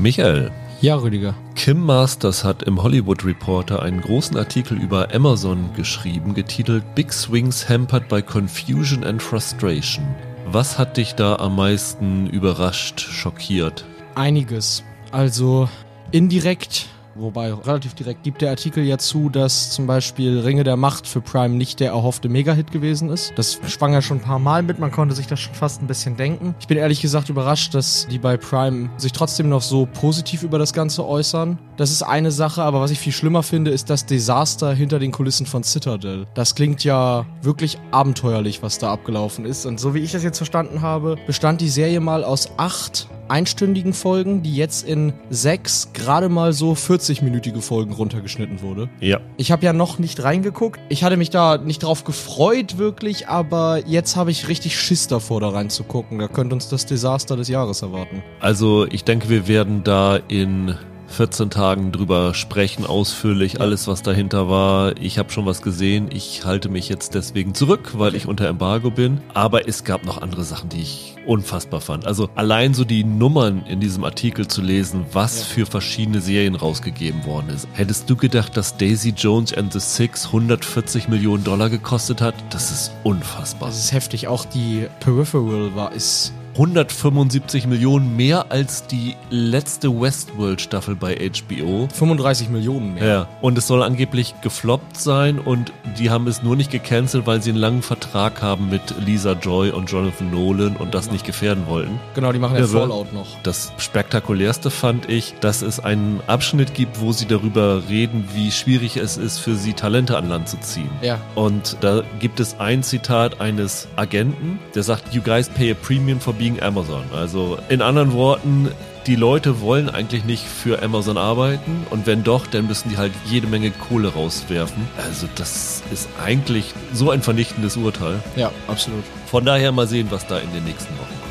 Michael. Ja, Rüdiger. Kim Masters hat im Hollywood Reporter einen großen Artikel über Amazon geschrieben, getitelt Big Swings Hampered by Confusion and Frustration. Was hat dich da am meisten überrascht, schockiert? Einiges. Also indirekt Wobei relativ direkt gibt der Artikel ja zu, dass zum Beispiel Ringe der Macht für Prime nicht der erhoffte Mega-Hit gewesen ist. Das schwang ja schon ein paar Mal mit, man konnte sich das schon fast ein bisschen denken. Ich bin ehrlich gesagt überrascht, dass die bei Prime sich trotzdem noch so positiv über das Ganze äußern. Das ist eine Sache, aber was ich viel schlimmer finde, ist das Desaster hinter den Kulissen von Citadel. Das klingt ja wirklich abenteuerlich, was da abgelaufen ist. Und so wie ich das jetzt verstanden habe, bestand die Serie mal aus acht einstündigen Folgen, die jetzt in sechs gerade mal so 40-minütige Folgen runtergeschnitten wurde. Ja. Ich habe ja noch nicht reingeguckt. Ich hatte mich da nicht drauf gefreut wirklich, aber jetzt habe ich richtig Schiss davor, da reinzugucken. Da könnte uns das Desaster des Jahres erwarten. Also ich denke, wir werden da in 14 Tagen drüber sprechen, ausführlich, alles was dahinter war. Ich habe schon was gesehen. Ich halte mich jetzt deswegen zurück, weil ich unter Embargo bin. Aber es gab noch andere Sachen, die ich unfassbar fand. Also allein so die Nummern in diesem Artikel zu lesen, was ja. für verschiedene Serien rausgegeben worden ist. Hättest du gedacht, dass Daisy Jones and the Six 140 Millionen Dollar gekostet hat? Das ist unfassbar. Das ist heftig. Auch die Peripheral war, ist 175 Millionen mehr als die letzte Westworld-Staffel bei HBO. 35 Millionen mehr. Ja. Und es soll angeblich gefloppt sein und die haben es nur nicht gecancelt, weil sie einen langen Vertrag haben mit Lisa Joy und Jonathan Nolan und das nicht gefährden wollten. Genau, die machen ja Fallout noch. Das spektakulärste fand ich, dass es einen Abschnitt gibt, wo sie darüber reden, wie schwierig es ist, für sie Talente an Land zu ziehen. Ja. Und da gibt es ein Zitat eines Agenten, der sagt, you guys pay a premium for being gegen Amazon. Also in anderen Worten, die Leute wollen eigentlich nicht für Amazon arbeiten und wenn doch, dann müssen die halt jede Menge Kohle rauswerfen. Also das ist eigentlich so ein vernichtendes Urteil. Ja, absolut. Von daher mal sehen, was da in den nächsten Wochen kommt.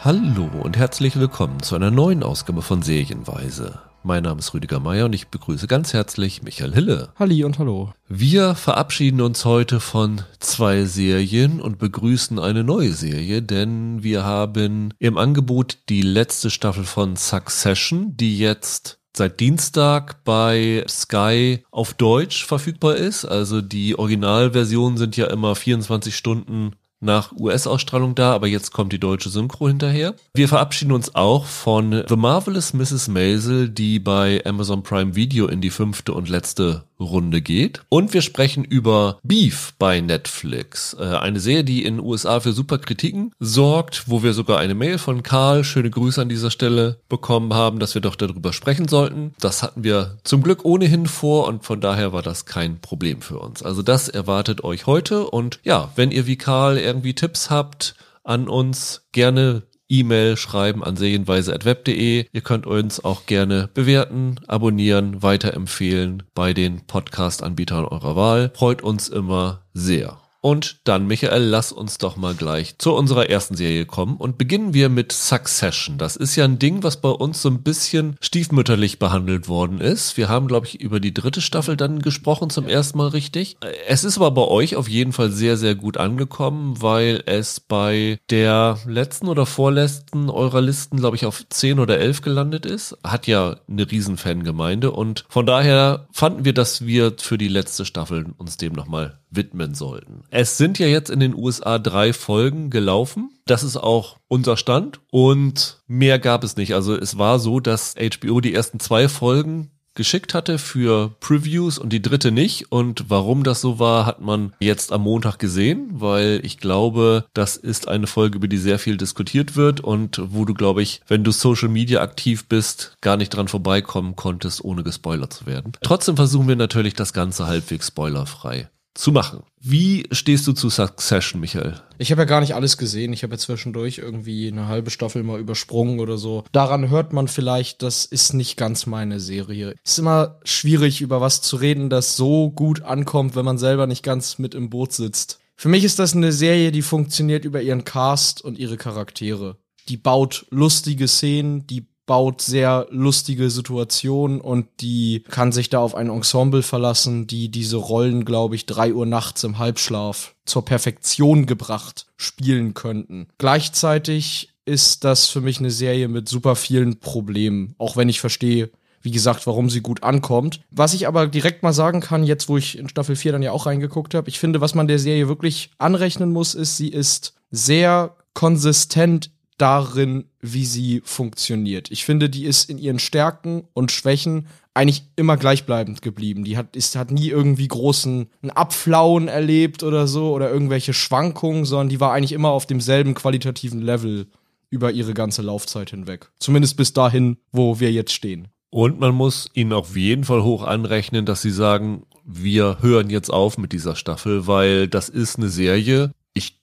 Hallo und herzlich willkommen zu einer neuen Ausgabe von Serienweise. Mein Name ist Rüdiger Meier und ich begrüße ganz herzlich Michael Hille. Halli und hallo. Wir verabschieden uns heute von zwei Serien und begrüßen eine neue Serie, denn wir haben im Angebot die letzte Staffel von Succession, die jetzt seit Dienstag bei Sky auf Deutsch verfügbar ist. Also die Originalversionen sind ja immer 24 Stunden nach US-Ausstrahlung da, aber jetzt kommt die deutsche Synchro hinterher. Wir verabschieden uns auch von The Marvelous Mrs. Maisel, die bei Amazon Prime Video in die fünfte und letzte Runde geht. Und wir sprechen über Beef bei Netflix. Äh, eine Serie, die in den USA für super Kritiken sorgt, wo wir sogar eine Mail von Karl, schöne Grüße an dieser Stelle, bekommen haben, dass wir doch darüber sprechen sollten. Das hatten wir zum Glück ohnehin vor und von daher war das kein Problem für uns. Also das erwartet euch heute und ja, wenn ihr wie Karl irgendwie Tipps habt, an uns gerne E-Mail schreiben an serienweise.web.de. Ihr könnt uns auch gerne bewerten, abonnieren, weiterempfehlen bei den Podcast-Anbietern eurer Wahl. Freut uns immer sehr. Und dann, Michael, lass uns doch mal gleich zu unserer ersten Serie kommen und beginnen wir mit Succession. Das ist ja ein Ding, was bei uns so ein bisschen stiefmütterlich behandelt worden ist. Wir haben, glaube ich, über die dritte Staffel dann gesprochen zum ersten Mal richtig. Es ist aber bei euch auf jeden Fall sehr, sehr gut angekommen, weil es bei der letzten oder vorletzten eurer Listen, glaube ich, auf 10 oder 11 gelandet ist. Hat ja eine riesen Fangemeinde und von daher fanden wir, dass wir für die letzte Staffel uns dem nochmal widmen sollten. Es sind ja jetzt in den USA drei Folgen gelaufen. Das ist auch unser Stand und mehr gab es nicht. Also es war so, dass HBO die ersten zwei Folgen geschickt hatte für Previews und die dritte nicht. Und warum das so war, hat man jetzt am Montag gesehen, weil ich glaube, das ist eine Folge, über die sehr viel diskutiert wird und wo du, glaube ich, wenn du Social Media aktiv bist, gar nicht dran vorbeikommen konntest, ohne gespoilert zu werden. Trotzdem versuchen wir natürlich das Ganze halbwegs spoilerfrei zu machen. Wie stehst du zu Succession, Michael? Ich habe ja gar nicht alles gesehen. Ich habe ja zwischendurch irgendwie eine halbe Staffel mal übersprungen oder so. Daran hört man vielleicht, das ist nicht ganz meine Serie. Ist immer schwierig, über was zu reden, das so gut ankommt, wenn man selber nicht ganz mit im Boot sitzt. Für mich ist das eine Serie, die funktioniert über ihren Cast und ihre Charaktere. Die baut lustige Szenen, die baut sehr lustige Situationen und die kann sich da auf ein Ensemble verlassen, die diese Rollen, glaube ich, drei Uhr nachts im Halbschlaf zur Perfektion gebracht spielen könnten. Gleichzeitig ist das für mich eine Serie mit super vielen Problemen. Auch wenn ich verstehe, wie gesagt, warum sie gut ankommt. Was ich aber direkt mal sagen kann, jetzt wo ich in Staffel 4 dann ja auch reingeguckt habe, ich finde, was man der Serie wirklich anrechnen muss, ist, sie ist sehr konsistent darin, wie sie funktioniert. Ich finde, die ist in ihren Stärken und Schwächen eigentlich immer gleichbleibend geblieben. Die hat, ist, hat nie irgendwie großen einen Abflauen erlebt oder so oder irgendwelche Schwankungen, sondern die war eigentlich immer auf demselben qualitativen Level über ihre ganze Laufzeit hinweg. Zumindest bis dahin, wo wir jetzt stehen. Und man muss ihnen auf jeden Fall hoch anrechnen, dass sie sagen, wir hören jetzt auf mit dieser Staffel, weil das ist eine Serie,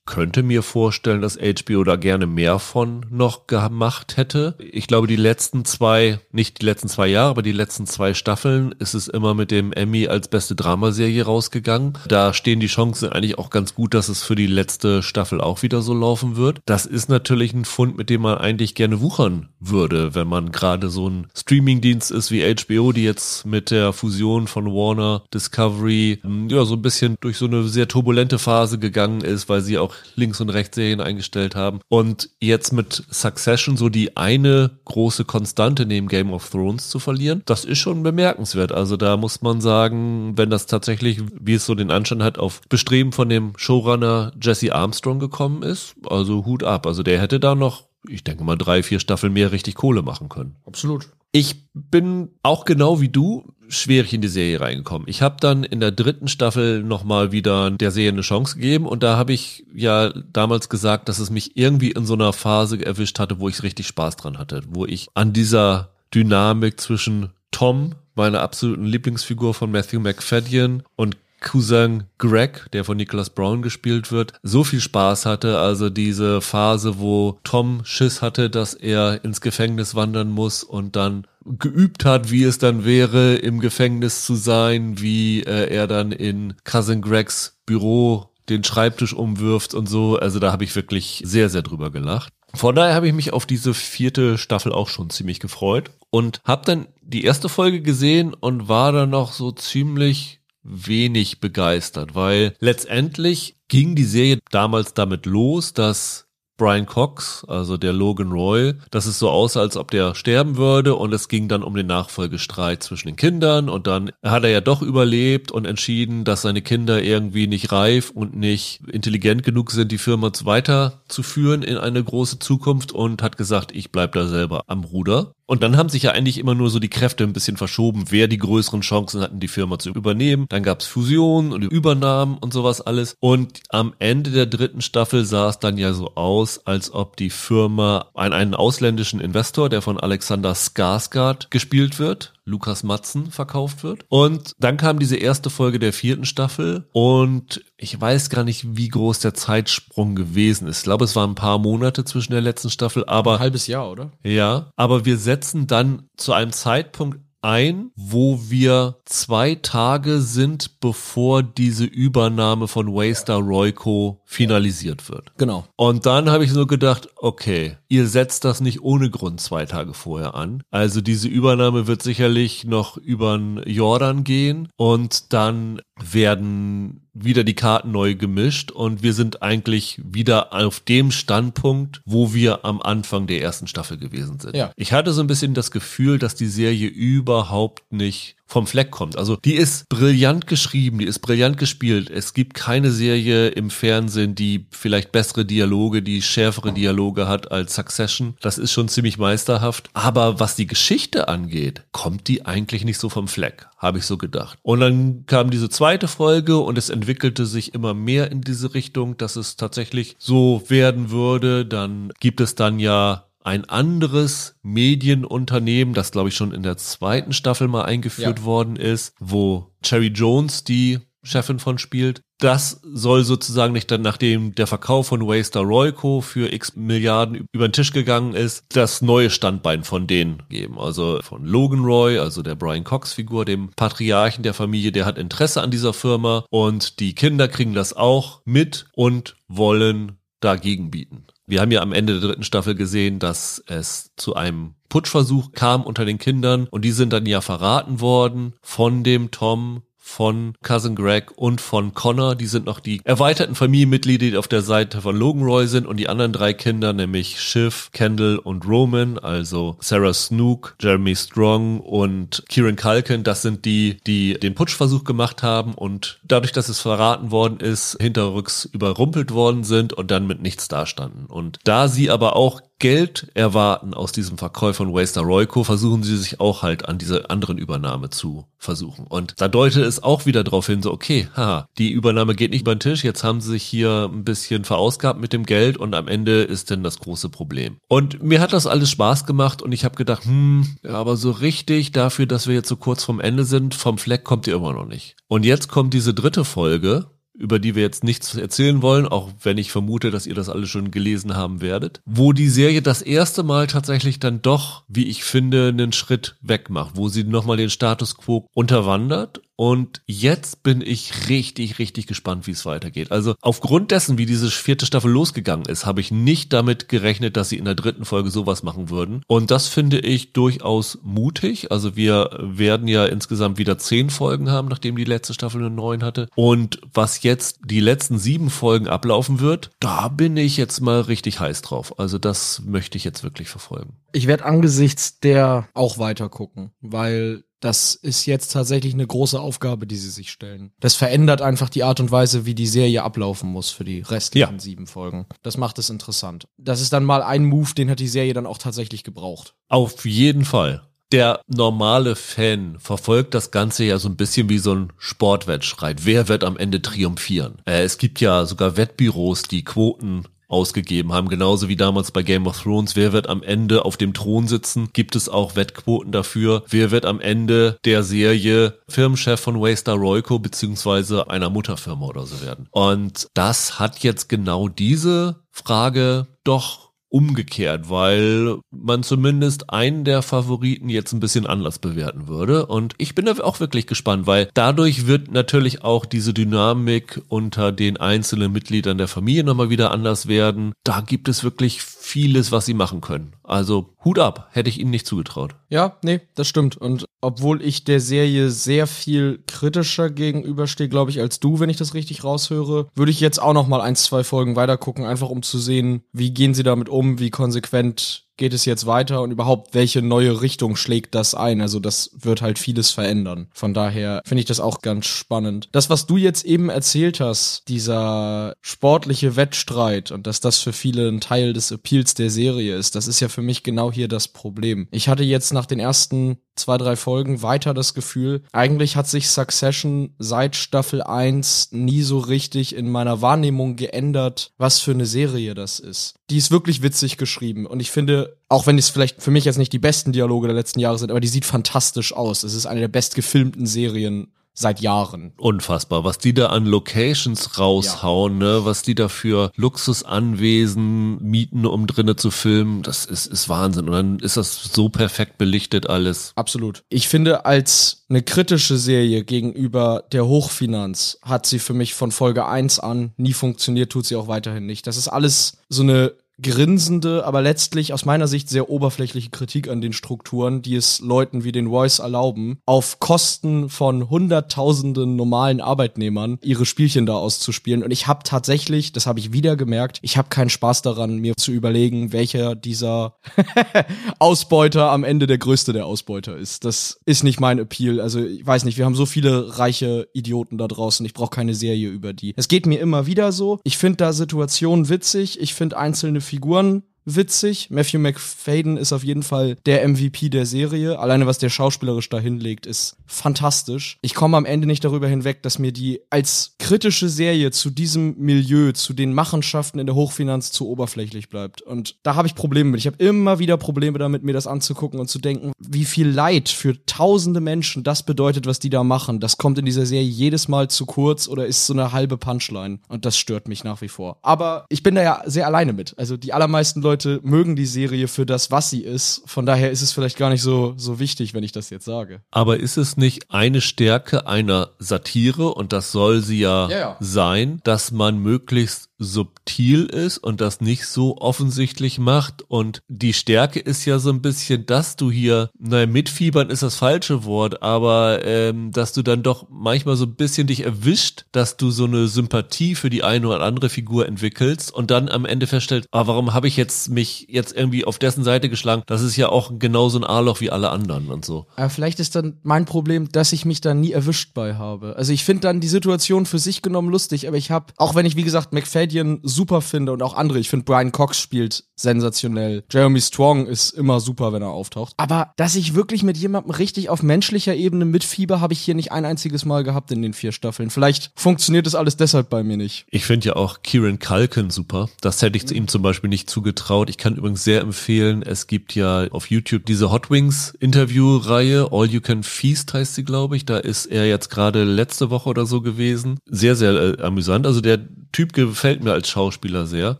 könnte mir vorstellen, dass HBO da gerne mehr von noch gemacht hätte. Ich glaube, die letzten zwei, nicht die letzten zwei Jahre, aber die letzten zwei Staffeln ist es immer mit dem Emmy als beste Dramaserie rausgegangen. Da stehen die Chancen eigentlich auch ganz gut, dass es für die letzte Staffel auch wieder so laufen wird. Das ist natürlich ein Fund, mit dem man eigentlich gerne wuchern würde, wenn man gerade so ein Streamingdienst ist wie HBO, die jetzt mit der Fusion von Warner Discovery ja so ein bisschen durch so eine sehr turbulente Phase gegangen ist, weil sie auch Links- und Rechtsserien eingestellt haben. Und jetzt mit Succession so die eine große Konstante neben Game of Thrones zu verlieren, das ist schon bemerkenswert. Also da muss man sagen, wenn das tatsächlich, wie es so den Anschein hat, auf Bestreben von dem Showrunner Jesse Armstrong gekommen ist, also Hut ab. Also der hätte da noch ich denke mal, drei, vier Staffeln mehr richtig Kohle machen können. Absolut. Ich bin auch genau wie du schwierig in die Serie reingekommen. Ich habe dann in der dritten Staffel nochmal wieder der Serie eine Chance gegeben und da habe ich ja damals gesagt, dass es mich irgendwie in so einer Phase erwischt hatte, wo ich richtig Spaß dran hatte, wo ich an dieser Dynamik zwischen Tom, meiner absoluten Lieblingsfigur von Matthew McFadden und Cousin Greg, der von Nicholas Brown gespielt wird, so viel Spaß hatte. Also diese Phase, wo Tom Schiss hatte, dass er ins Gefängnis wandern muss und dann geübt hat, wie es dann wäre, im Gefängnis zu sein, wie äh, er dann in Cousin Gregs Büro den Schreibtisch umwirft und so. Also da habe ich wirklich sehr, sehr drüber gelacht. Von daher habe ich mich auf diese vierte Staffel auch schon ziemlich gefreut und habe dann die erste Folge gesehen und war dann noch so ziemlich wenig begeistert, weil letztendlich ging die Serie damals damit los, dass Brian Cox, also der Logan Roy, dass es so aussah, als ob der sterben würde und es ging dann um den Nachfolgestreit zwischen den Kindern und dann hat er ja doch überlebt und entschieden, dass seine Kinder irgendwie nicht reif und nicht intelligent genug sind, die Firma weiterzuführen in eine große Zukunft und hat gesagt, ich bleib da selber am Ruder. Und dann haben sich ja eigentlich immer nur so die Kräfte ein bisschen verschoben, wer die größeren Chancen hatten, die Firma zu übernehmen. Dann gab's Fusionen und Übernahmen und sowas alles. Und am Ende der dritten Staffel sah es dann ja so aus, als ob die Firma an einen ausländischen Investor, der von Alexander Skarsgård gespielt wird, Lukas Matzen verkauft wird. Und dann kam diese erste Folge der vierten Staffel und ich weiß gar nicht, wie groß der Zeitsprung gewesen ist. Ich glaube, es waren ein paar Monate zwischen der letzten Staffel, aber. Ein halbes Jahr, oder? Ja, aber wir setzen dann zu einem Zeitpunkt ein, wo wir zwei Tage sind, bevor diese Übernahme von Waystar Royco finalisiert wird. Genau. Und dann habe ich so gedacht, okay, ihr setzt das nicht ohne Grund zwei Tage vorher an. Also diese Übernahme wird sicherlich noch über den Jordan gehen und dann werden wieder die Karten neu gemischt und wir sind eigentlich wieder auf dem Standpunkt, wo wir am Anfang der ersten Staffel gewesen sind. Ja. Ich hatte so ein bisschen das Gefühl, dass die Serie überhaupt nicht vom Fleck kommt. Also die ist brillant geschrieben, die ist brillant gespielt. Es gibt keine Serie im Fernsehen, die vielleicht bessere Dialoge, die schärfere Dialoge hat als Succession. Das ist schon ziemlich meisterhaft. Aber was die Geschichte angeht, kommt die eigentlich nicht so vom Fleck, habe ich so gedacht. Und dann kam diese zweite Folge und es entwickelte sich immer mehr in diese Richtung, dass es tatsächlich so werden würde. Dann gibt es dann ja ein anderes Medienunternehmen, das glaube ich schon in der zweiten Staffel mal eingeführt ja. worden ist, wo Cherry Jones die Chefin von spielt. Das soll sozusagen nicht dann, nachdem der Verkauf von Waystar Royco für x Milliarden über den Tisch gegangen ist, das neue Standbein von denen geben. Also von Logan Roy, also der Brian Cox Figur, dem Patriarchen der Familie, der hat Interesse an dieser Firma und die Kinder kriegen das auch mit und wollen dagegen bieten. Wir haben ja am Ende der dritten Staffel gesehen, dass es zu einem Putschversuch kam unter den Kindern. Und die sind dann ja verraten worden von dem Tom, von Cousin Greg und von Connor. Die sind noch die erweiterten Familienmitglieder, die auf der Seite von Logan Roy sind und die anderen drei Kinder, nämlich Shiv, Kendall und Roman, also Sarah Snook, Jeremy Strong und Kieran Culkin, das sind die, die den Putschversuch gemacht haben und dadurch, dass es verraten worden ist, hinterrücks überrumpelt worden sind und dann mit nichts dastanden. Und da sie aber auch Geld erwarten aus diesem Verkäufer von Waster Royco, versuchen sie sich auch halt an diese anderen Übernahme zu versuchen. Und da deutet es auch wieder darauf hin, so, okay, haha, die Übernahme geht nicht über den Tisch, jetzt haben sie sich hier ein bisschen verausgabt mit dem Geld und am Ende ist denn das große Problem. Und mir hat das alles Spaß gemacht und ich habe gedacht, hm, aber so richtig dafür, dass wir jetzt so kurz vom Ende sind, vom Fleck kommt ihr immer noch nicht. Und jetzt kommt diese dritte Folge, über die wir jetzt nichts erzählen wollen, auch wenn ich vermute, dass ihr das alle schon gelesen haben werdet, wo die Serie das erste Mal tatsächlich dann doch, wie ich finde, einen Schritt weg macht, wo sie nochmal den Status quo unterwandert und jetzt bin ich richtig, richtig gespannt, wie es weitergeht. Also aufgrund dessen, wie diese vierte Staffel losgegangen ist, habe ich nicht damit gerechnet, dass sie in der dritten Folge sowas machen würden. Und das finde ich durchaus mutig. Also wir werden ja insgesamt wieder zehn Folgen haben, nachdem die letzte Staffel nur neun hatte. Und was jetzt die letzten sieben Folgen ablaufen wird, da bin ich jetzt mal richtig heiß drauf. Also das möchte ich jetzt wirklich verfolgen. Ich werde angesichts der auch weiter gucken, weil das ist jetzt tatsächlich eine große Aufgabe, die sie sich stellen. Das verändert einfach die Art und Weise, wie die Serie ablaufen muss für die restlichen ja. sieben Folgen. Das macht es interessant. Das ist dann mal ein Move, den hat die Serie dann auch tatsächlich gebraucht. Auf jeden Fall der normale Fan verfolgt das Ganze ja so ein bisschen wie so ein Sportwettstreit. Wer wird am Ende triumphieren? Äh, es gibt ja sogar Wettbüros, die Quoten ausgegeben haben. Genauso wie damals bei Game of Thrones. Wer wird am Ende auf dem Thron sitzen? Gibt es auch Wettquoten dafür? Wer wird am Ende der Serie Firmenchef von Waystar Royco beziehungsweise einer Mutterfirma oder so werden? Und das hat jetzt genau diese Frage doch umgekehrt, weil man zumindest einen der Favoriten jetzt ein bisschen anders bewerten würde. Und ich bin da auch wirklich gespannt, weil dadurch wird natürlich auch diese Dynamik unter den einzelnen Mitgliedern der Familie nochmal wieder anders werden. Da gibt es wirklich vieles, was sie machen können. Also Hut ab, hätte ich ihnen nicht zugetraut. Ja, nee, das stimmt. Und obwohl ich der Serie sehr viel kritischer gegenüberstehe, glaube ich, als du, wenn ich das richtig raushöre, würde ich jetzt auch noch mal ein, zwei Folgen weitergucken, einfach um zu sehen, wie gehen sie damit um, wie konsequent geht es jetzt weiter und überhaupt, welche neue Richtung schlägt das ein? Also das wird halt vieles verändern. Von daher finde ich das auch ganz spannend. Das, was du jetzt eben erzählt hast, dieser sportliche Wettstreit und dass das für viele ein Teil des Appeals der Serie ist, das ist ja für mich genau hier das Problem. Ich hatte jetzt nach den ersten zwei, drei Folgen weiter das Gefühl, eigentlich hat sich Succession seit Staffel 1 nie so richtig in meiner Wahrnehmung geändert, was für eine Serie das ist. Die ist wirklich witzig geschrieben und ich finde, auch wenn es vielleicht für mich jetzt nicht die besten Dialoge der letzten Jahre sind, aber die sieht fantastisch aus. Es ist eine der bestgefilmten Serien seit Jahren. Unfassbar, was die da an Locations raushauen, ja. ne, was die da für Luxusanwesen mieten, um drinnen zu filmen, das ist, ist Wahnsinn. Und dann ist das so perfekt belichtet alles. Absolut. Ich finde, als eine kritische Serie gegenüber der Hochfinanz hat sie für mich von Folge 1 an nie funktioniert, tut sie auch weiterhin nicht. Das ist alles so eine grinsende, aber letztlich aus meiner Sicht sehr oberflächliche Kritik an den Strukturen, die es Leuten wie den Voice erlauben, auf Kosten von hunderttausenden normalen Arbeitnehmern ihre Spielchen da auszuspielen. Und ich habe tatsächlich, das habe ich wieder gemerkt, ich habe keinen Spaß daran, mir zu überlegen, welcher dieser Ausbeuter am Ende der größte der Ausbeuter ist. Das ist nicht mein Appeal. Also ich weiß nicht, wir haben so viele reiche Idioten da draußen. Ich brauche keine Serie über die. Es geht mir immer wieder so. Ich finde da Situationen witzig. Ich finde einzelne Figuren witzig. Matthew McFadden ist auf jeden Fall der MVP der Serie. Alleine was der schauspielerisch da hinlegt, ist fantastisch. Ich komme am Ende nicht darüber hinweg, dass mir die als kritische Serie zu diesem Milieu, zu den Machenschaften in der Hochfinanz zu oberflächlich bleibt. Und da habe ich Probleme mit. Ich habe immer wieder Probleme damit, mir das anzugucken und zu denken, wie viel Leid für tausende Menschen das bedeutet, was die da machen. Das kommt in dieser Serie jedes Mal zu kurz oder ist so eine halbe Punchline. Und das stört mich nach wie vor. Aber ich bin da ja sehr alleine mit. Also die allermeisten Leute Leute mögen die Serie für das, was sie ist. Von daher ist es vielleicht gar nicht so, so wichtig, wenn ich das jetzt sage. Aber ist es nicht eine Stärke einer Satire, und das soll sie ja, ja, ja. sein, dass man möglichst subtil ist und das nicht so offensichtlich macht. Und die Stärke ist ja so ein bisschen, dass du hier, naja, mitfiebern ist das falsche Wort, aber ähm, dass du dann doch manchmal so ein bisschen dich erwischt, dass du so eine Sympathie für die eine oder andere Figur entwickelst und dann am Ende feststellst, ah, warum habe ich jetzt mich jetzt irgendwie auf dessen Seite geschlagen? Das ist ja auch genauso ein A-Loch wie alle anderen und so. Aber vielleicht ist dann mein Problem, dass ich mich da nie erwischt bei habe. Also ich finde dann die Situation für sich genommen lustig, aber ich habe, auch wenn ich wie gesagt McFadden super finde und auch andere, ich finde Brian Cox spielt sensationell. Jeremy Strong ist immer super, wenn er auftaucht. Aber dass ich wirklich mit jemandem richtig auf menschlicher Ebene mitfieber, habe ich hier nicht ein einziges Mal gehabt in den vier Staffeln. Vielleicht funktioniert das alles deshalb bei mir nicht. Ich finde ja auch Kieran Culkin super. Das hätte ich mhm. ihm zum Beispiel nicht zugetraut. Ich kann übrigens sehr empfehlen, es gibt ja auf YouTube diese Hot Wings Interviewreihe, All You Can Feast heißt sie, glaube ich. Da ist er jetzt gerade letzte Woche oder so gewesen. Sehr, sehr äh, amüsant. Also der Typ gefällt mir als Schauspieler sehr.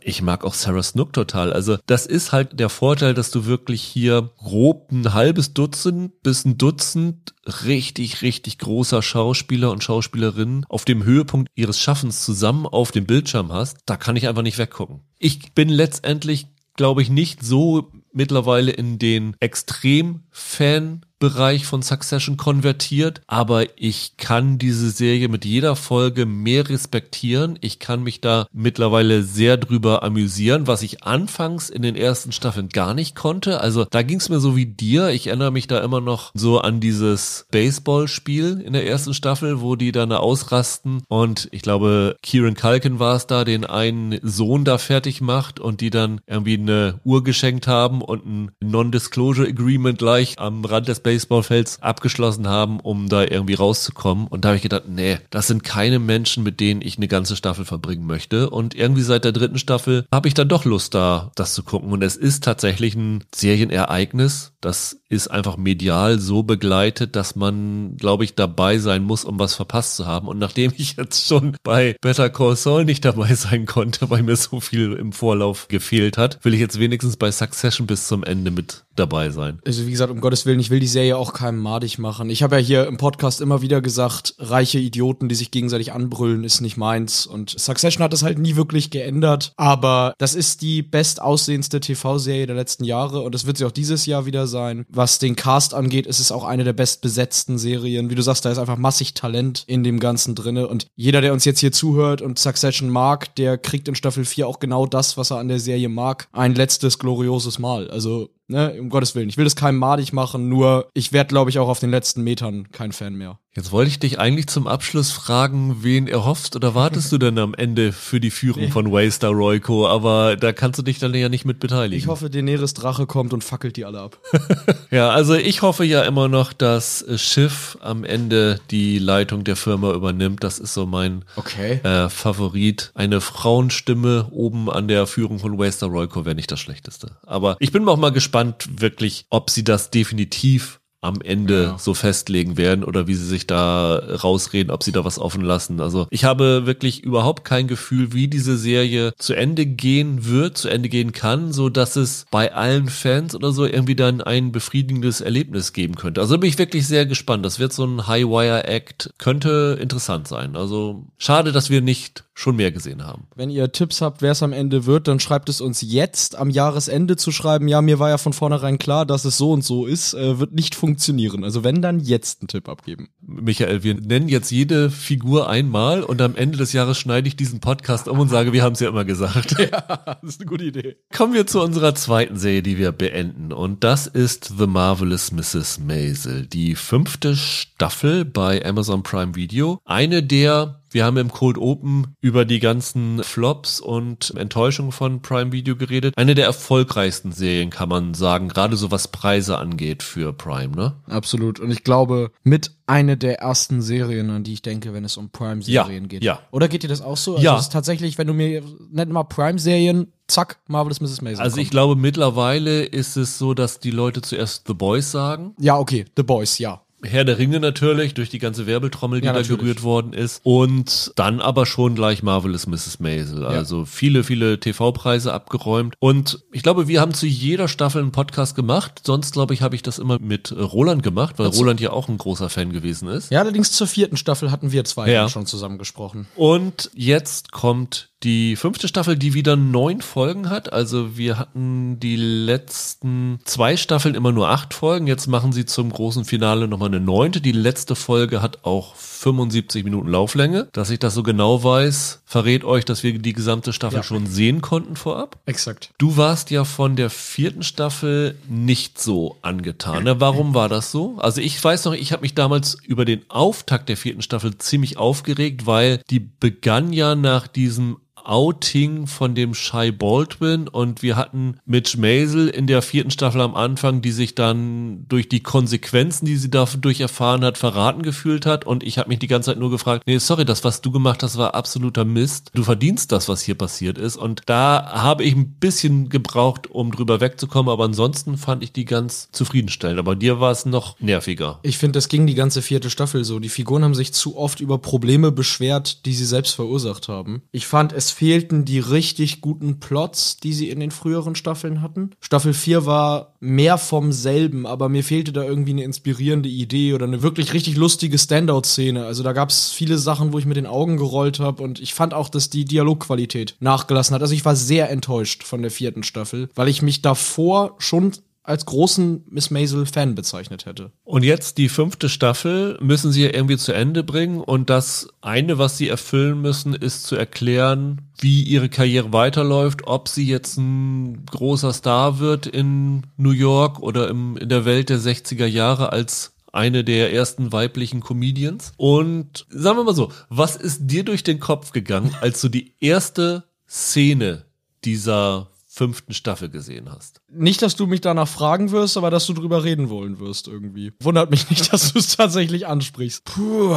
Ich mag auch Sarah Snook total. Also das ist halt der Vorteil, dass du wirklich hier grob ein halbes Dutzend bis ein Dutzend richtig, richtig großer Schauspieler und Schauspielerinnen auf dem Höhepunkt ihres Schaffens zusammen auf dem Bildschirm hast. Da kann ich einfach nicht weggucken. Ich bin letztendlich, glaube ich, nicht so mittlerweile in den Extrem-Fan Bereich von Succession konvertiert, aber ich kann diese Serie mit jeder Folge mehr respektieren. Ich kann mich da mittlerweile sehr drüber amüsieren, was ich anfangs in den ersten Staffeln gar nicht konnte. Also da ging es mir so wie dir. Ich erinnere mich da immer noch so an dieses Baseballspiel in der ersten Staffel, wo die dann ausrasten und ich glaube, Kieran Culkin war es da, den einen Sohn da fertig macht und die dann irgendwie eine Uhr geschenkt haben und ein Non-Disclosure Agreement gleich am Rand des Baseballfelds abgeschlossen haben, um da irgendwie rauszukommen. Und da habe ich gedacht, nee, das sind keine Menschen, mit denen ich eine ganze Staffel verbringen möchte. Und irgendwie seit der dritten Staffel habe ich dann doch Lust da, das zu gucken. Und es ist tatsächlich ein Serienereignis. Das ist einfach medial so begleitet, dass man, glaube ich, dabei sein muss, um was verpasst zu haben. Und nachdem ich jetzt schon bei Better Call Saul nicht dabei sein konnte, weil mir so viel im Vorlauf gefehlt hat, will ich jetzt wenigstens bei Succession bis zum Ende mit dabei sein. Also wie gesagt, um Gottes Willen, ich will die Serie auch keinem madig machen. Ich habe ja hier im Podcast immer wieder gesagt, reiche Idioten, die sich gegenseitig anbrüllen, ist nicht meins. Und Succession hat das halt nie wirklich geändert. Aber das ist die bestaussehendste TV-Serie der letzten Jahre und das wird sie auch dieses Jahr wieder sein. Was den Cast angeht, ist es auch eine der bestbesetzten Serien. Wie du sagst, da ist einfach massig Talent in dem Ganzen drinne. Und jeder, der uns jetzt hier zuhört und Succession mag, der kriegt in Staffel 4 auch genau das, was er an der Serie mag. Ein letztes glorioses Mal. Also Ne, um Gottes Willen. Ich will das keinem madig machen, nur ich werde, glaube ich, auch auf den letzten Metern kein Fan mehr. Jetzt wollte ich dich eigentlich zum Abschluss fragen, wen erhoffst oder wartest du denn am Ende für die Führung von Waystar Royco, aber da kannst du dich dann ja nicht mit beteiligen. Ich hoffe, Daenerys Drache kommt und fackelt die alle ab. ja, also ich hoffe ja immer noch, dass Schiff am Ende die Leitung der Firma übernimmt. Das ist so mein okay. äh, Favorit. Eine Frauenstimme oben an der Führung von Waystar Royco wäre nicht das Schlechteste. Aber ich bin auch mal gespannt, wirklich, ob sie das definitiv am Ende ja. so festlegen werden oder wie sie sich da rausreden, ob sie da was offen lassen. Also ich habe wirklich überhaupt kein Gefühl, wie diese Serie zu Ende gehen wird, zu Ende gehen kann, so dass es bei allen Fans oder so irgendwie dann ein befriedigendes Erlebnis geben könnte. Also bin ich wirklich sehr gespannt. Das wird so ein High-Wire-Act, könnte interessant sein. Also schade, dass wir nicht schon mehr gesehen haben. Wenn ihr Tipps habt, wer es am Ende wird, dann schreibt es uns jetzt am Jahresende zu schreiben, ja, mir war ja von vornherein klar, dass es so und so ist, äh, wird nicht funktionieren. Also wenn, dann jetzt einen Tipp abgeben. Michael, wir nennen jetzt jede Figur einmal und am Ende des Jahres schneide ich diesen Podcast um und sage, wir haben es ja immer gesagt. Ja, das ist eine gute Idee. Kommen wir zu unserer zweiten Serie, die wir beenden und das ist The Marvelous Mrs. Maisel, die fünfte Staffel bei Amazon Prime Video. Eine der wir haben im Cold Open über die ganzen Flops und Enttäuschungen von Prime Video geredet. Eine der erfolgreichsten Serien, kann man sagen, gerade so was Preise angeht für Prime, ne? Absolut. Und ich glaube, mit eine der ersten Serien, an die ich denke, wenn es um Prime-Serien ja, geht. Ja. Oder geht dir das auch so? Also ja. Es ist tatsächlich, wenn du mir nenn mal Prime-Serien, zack, Marvelous Mrs. Maisel. Also ich glaube, mittlerweile ist es so, dass die Leute zuerst The Boys sagen. Ja, okay, The Boys, ja. Herr der Ringe natürlich, durch die ganze Werbetrommel, die ja, da gerührt worden ist. Und dann aber schon gleich Marvelous Mrs. Maisel. Also ja. viele, viele TV-Preise abgeräumt. Und ich glaube, wir haben zu jeder Staffel einen Podcast gemacht. Sonst, glaube ich, habe ich das immer mit Roland gemacht, weil also, Roland ja auch ein großer Fan gewesen ist. Ja, allerdings zur vierten Staffel hatten wir zwei ja. schon zusammen gesprochen. Und jetzt kommt die fünfte Staffel, die wieder neun Folgen hat. Also wir hatten die letzten zwei Staffeln immer nur acht Folgen. Jetzt machen sie zum großen Finale nochmal eine neunte. Die letzte Folge hat auch 75 Minuten Lauflänge. Dass ich das so genau weiß, verrät euch, dass wir die gesamte Staffel Ja. schon sehen konnten vorab. Exakt. Du warst ja von der vierten Staffel nicht so angetan. Ne? Warum war das so? Also ich weiß noch, ich habe mich damals über den Auftakt der vierten Staffel ziemlich aufgeregt, weil die begann ja nach diesem Outing von dem Shy Baldwin und wir hatten Mitch Maisel in der vierten Staffel am Anfang, die sich dann durch die Konsequenzen, die sie dadurch erfahren hat, verraten gefühlt hat und ich habe mich die ganze Zeit nur gefragt, nee, sorry, das, was du gemacht hast, war absoluter Mist. Du verdienst das, was hier passiert ist und da habe ich ein bisschen gebraucht, um drüber wegzukommen, aber ansonsten fand ich die ganz zufriedenstellend. Aber dir war es noch nerviger. Ich finde, das ging die ganze vierte Staffel so. Die Figuren haben sich zu oft über Probleme beschwert, die sie selbst verursacht haben. Ich fand, es fehlten die richtig guten Plots, die sie in den früheren Staffeln hatten. Staffel 4 war mehr vom selben, aber mir fehlte da irgendwie eine inspirierende Idee oder eine wirklich richtig lustige Standout-Szene. Also da gab es viele Sachen, wo ich mit den Augen gerollt habe und ich fand auch, dass die Dialogqualität nachgelassen hat. Also ich war sehr enttäuscht von der vierten Staffel, weil ich mich davor schon als großen Miss Maisel-Fan bezeichnet hätte. Und jetzt die fünfte Staffel müssen sie ja irgendwie zu Ende bringen. Und das eine, was sie erfüllen müssen, ist zu erklären, wie ihre Karriere weiterläuft, ob sie jetzt ein großer Star wird in New York oder im, in der Welt der 60er Jahre als eine der ersten weiblichen Comedians. Und sagen wir mal so, was ist dir durch den Kopf gegangen, als du die erste Szene dieser fünften Staffel gesehen hast? Nicht, dass du mich danach fragen wirst, aber dass du drüber reden wollen wirst irgendwie. Wundert mich nicht, dass du es tatsächlich ansprichst. Puh,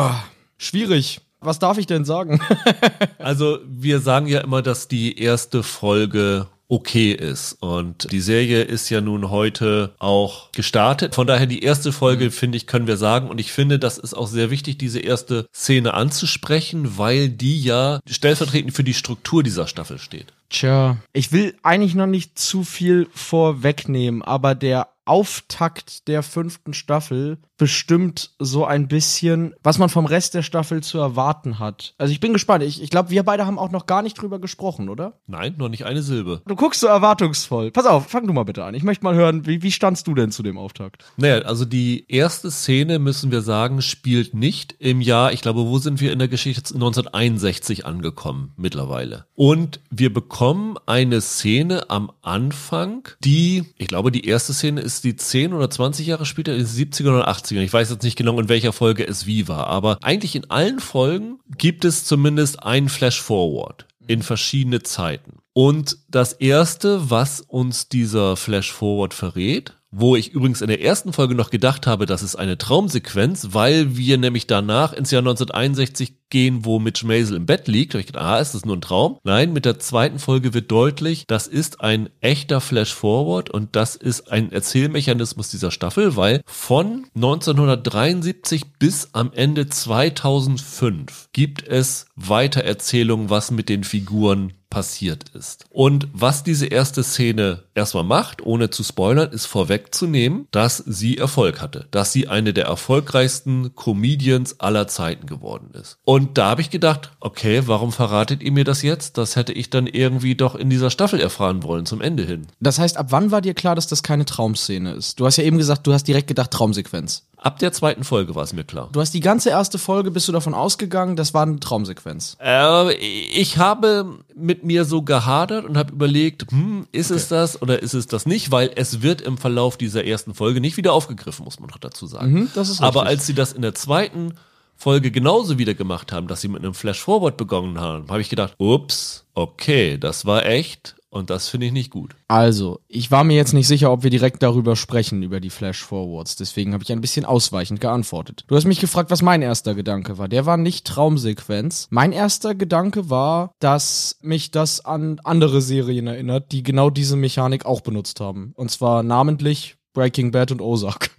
schwierig. Was darf ich denn sagen? Also wir sagen ja immer, dass die erste Folge okay ist. Und die Serie ist ja nun heute auch gestartet. Von daher die erste Folge, finde ich, können wir sagen. Und ich finde, das ist auch sehr wichtig, diese erste Szene anzusprechen, weil die ja stellvertretend für die Struktur dieser Staffel steht. Tja, ich will eigentlich noch nicht zu viel vorwegnehmen, aber der Auftakt der fünften Staffel bestimmt so ein bisschen, was man vom Rest der Staffel zu erwarten hat. Also ich bin gespannt. Ich, ich glaube, wir beide haben auch noch gar nicht drüber gesprochen, oder? Nein, noch nicht eine Silbe. Du guckst so erwartungsvoll. Pass auf, fang du mal bitte an. Ich möchte mal hören, wie, wie standst du denn zu dem Auftakt? Naja, also die erste Szene, müssen wir sagen, spielt nicht im Jahr, ich glaube, wo sind wir in der Geschichte? 1961 angekommen mittlerweile. Und wir bekommen eine Szene am Anfang, die, ich glaube, die erste Szene ist die 10 oder 20 Jahre später, in den 70er oder 80er. Ich weiß jetzt nicht genau, in welcher Folge es wie war, aber eigentlich in allen Folgen gibt es zumindest einen Flash-Forward in verschiedene Zeiten. Und das erste, was uns dieser Flash-Forward verrät, wo ich übrigens in der ersten Folge noch gedacht habe, das ist eine Traumsequenz, weil wir nämlich danach ins Jahr 1961 gehen, wo Mitch Maisel im Bett liegt. Da ich gedacht, ah, ist das nur ein Traum? Nein, mit der zweiten Folge wird deutlich, das ist ein echter Flash-Forward und das ist ein Erzählmechanismus dieser Staffel, weil von 1973 bis am Ende 2005 gibt es Weitererzählungen, was mit den Figuren passiert ist. Und was diese erste Szene erstmal macht, ohne zu spoilern, ist vorwegzunehmen, dass sie Erfolg hatte, dass sie eine der erfolgreichsten Comedians aller Zeiten geworden ist. Und da habe ich gedacht, okay, warum verratet ihr mir das jetzt? Das hätte ich dann irgendwie doch in dieser Staffel erfahren wollen, zum Ende hin. Das heißt, ab wann war dir klar, dass das keine Traumszene ist? Du hast ja eben gesagt, du hast direkt gedacht Traumsequenz. Ab der zweiten Folge war es mir klar. Du hast die ganze erste Folge, bist du davon ausgegangen, das war eine Traumsequenz. Äh, ich habe mit mir so gehadert und habe überlegt, hm, ist es das oder ist es das nicht? Weil es wird im Verlauf dieser ersten Folge nicht wieder aufgegriffen, muss man noch dazu sagen. Mhm, das ist Aber richtig. als sie das in der zweiten Folge genauso wieder gemacht haben, dass sie mit einem Flash-Forward begonnen haben, habe ich gedacht, ups, okay, das war echt und das finde ich nicht gut. Also, ich war mir jetzt nicht sicher, ob wir direkt darüber sprechen, über die Flash-Forwards. Deswegen habe ich ein bisschen ausweichend geantwortet. Du hast mich gefragt, was mein erster Gedanke war. Der war nicht Traumsequenz. Mein erster Gedanke war, dass mich das an andere Serien erinnert, die genau diese Mechanik auch benutzt haben. Und zwar namentlich Breaking Bad und Ozark.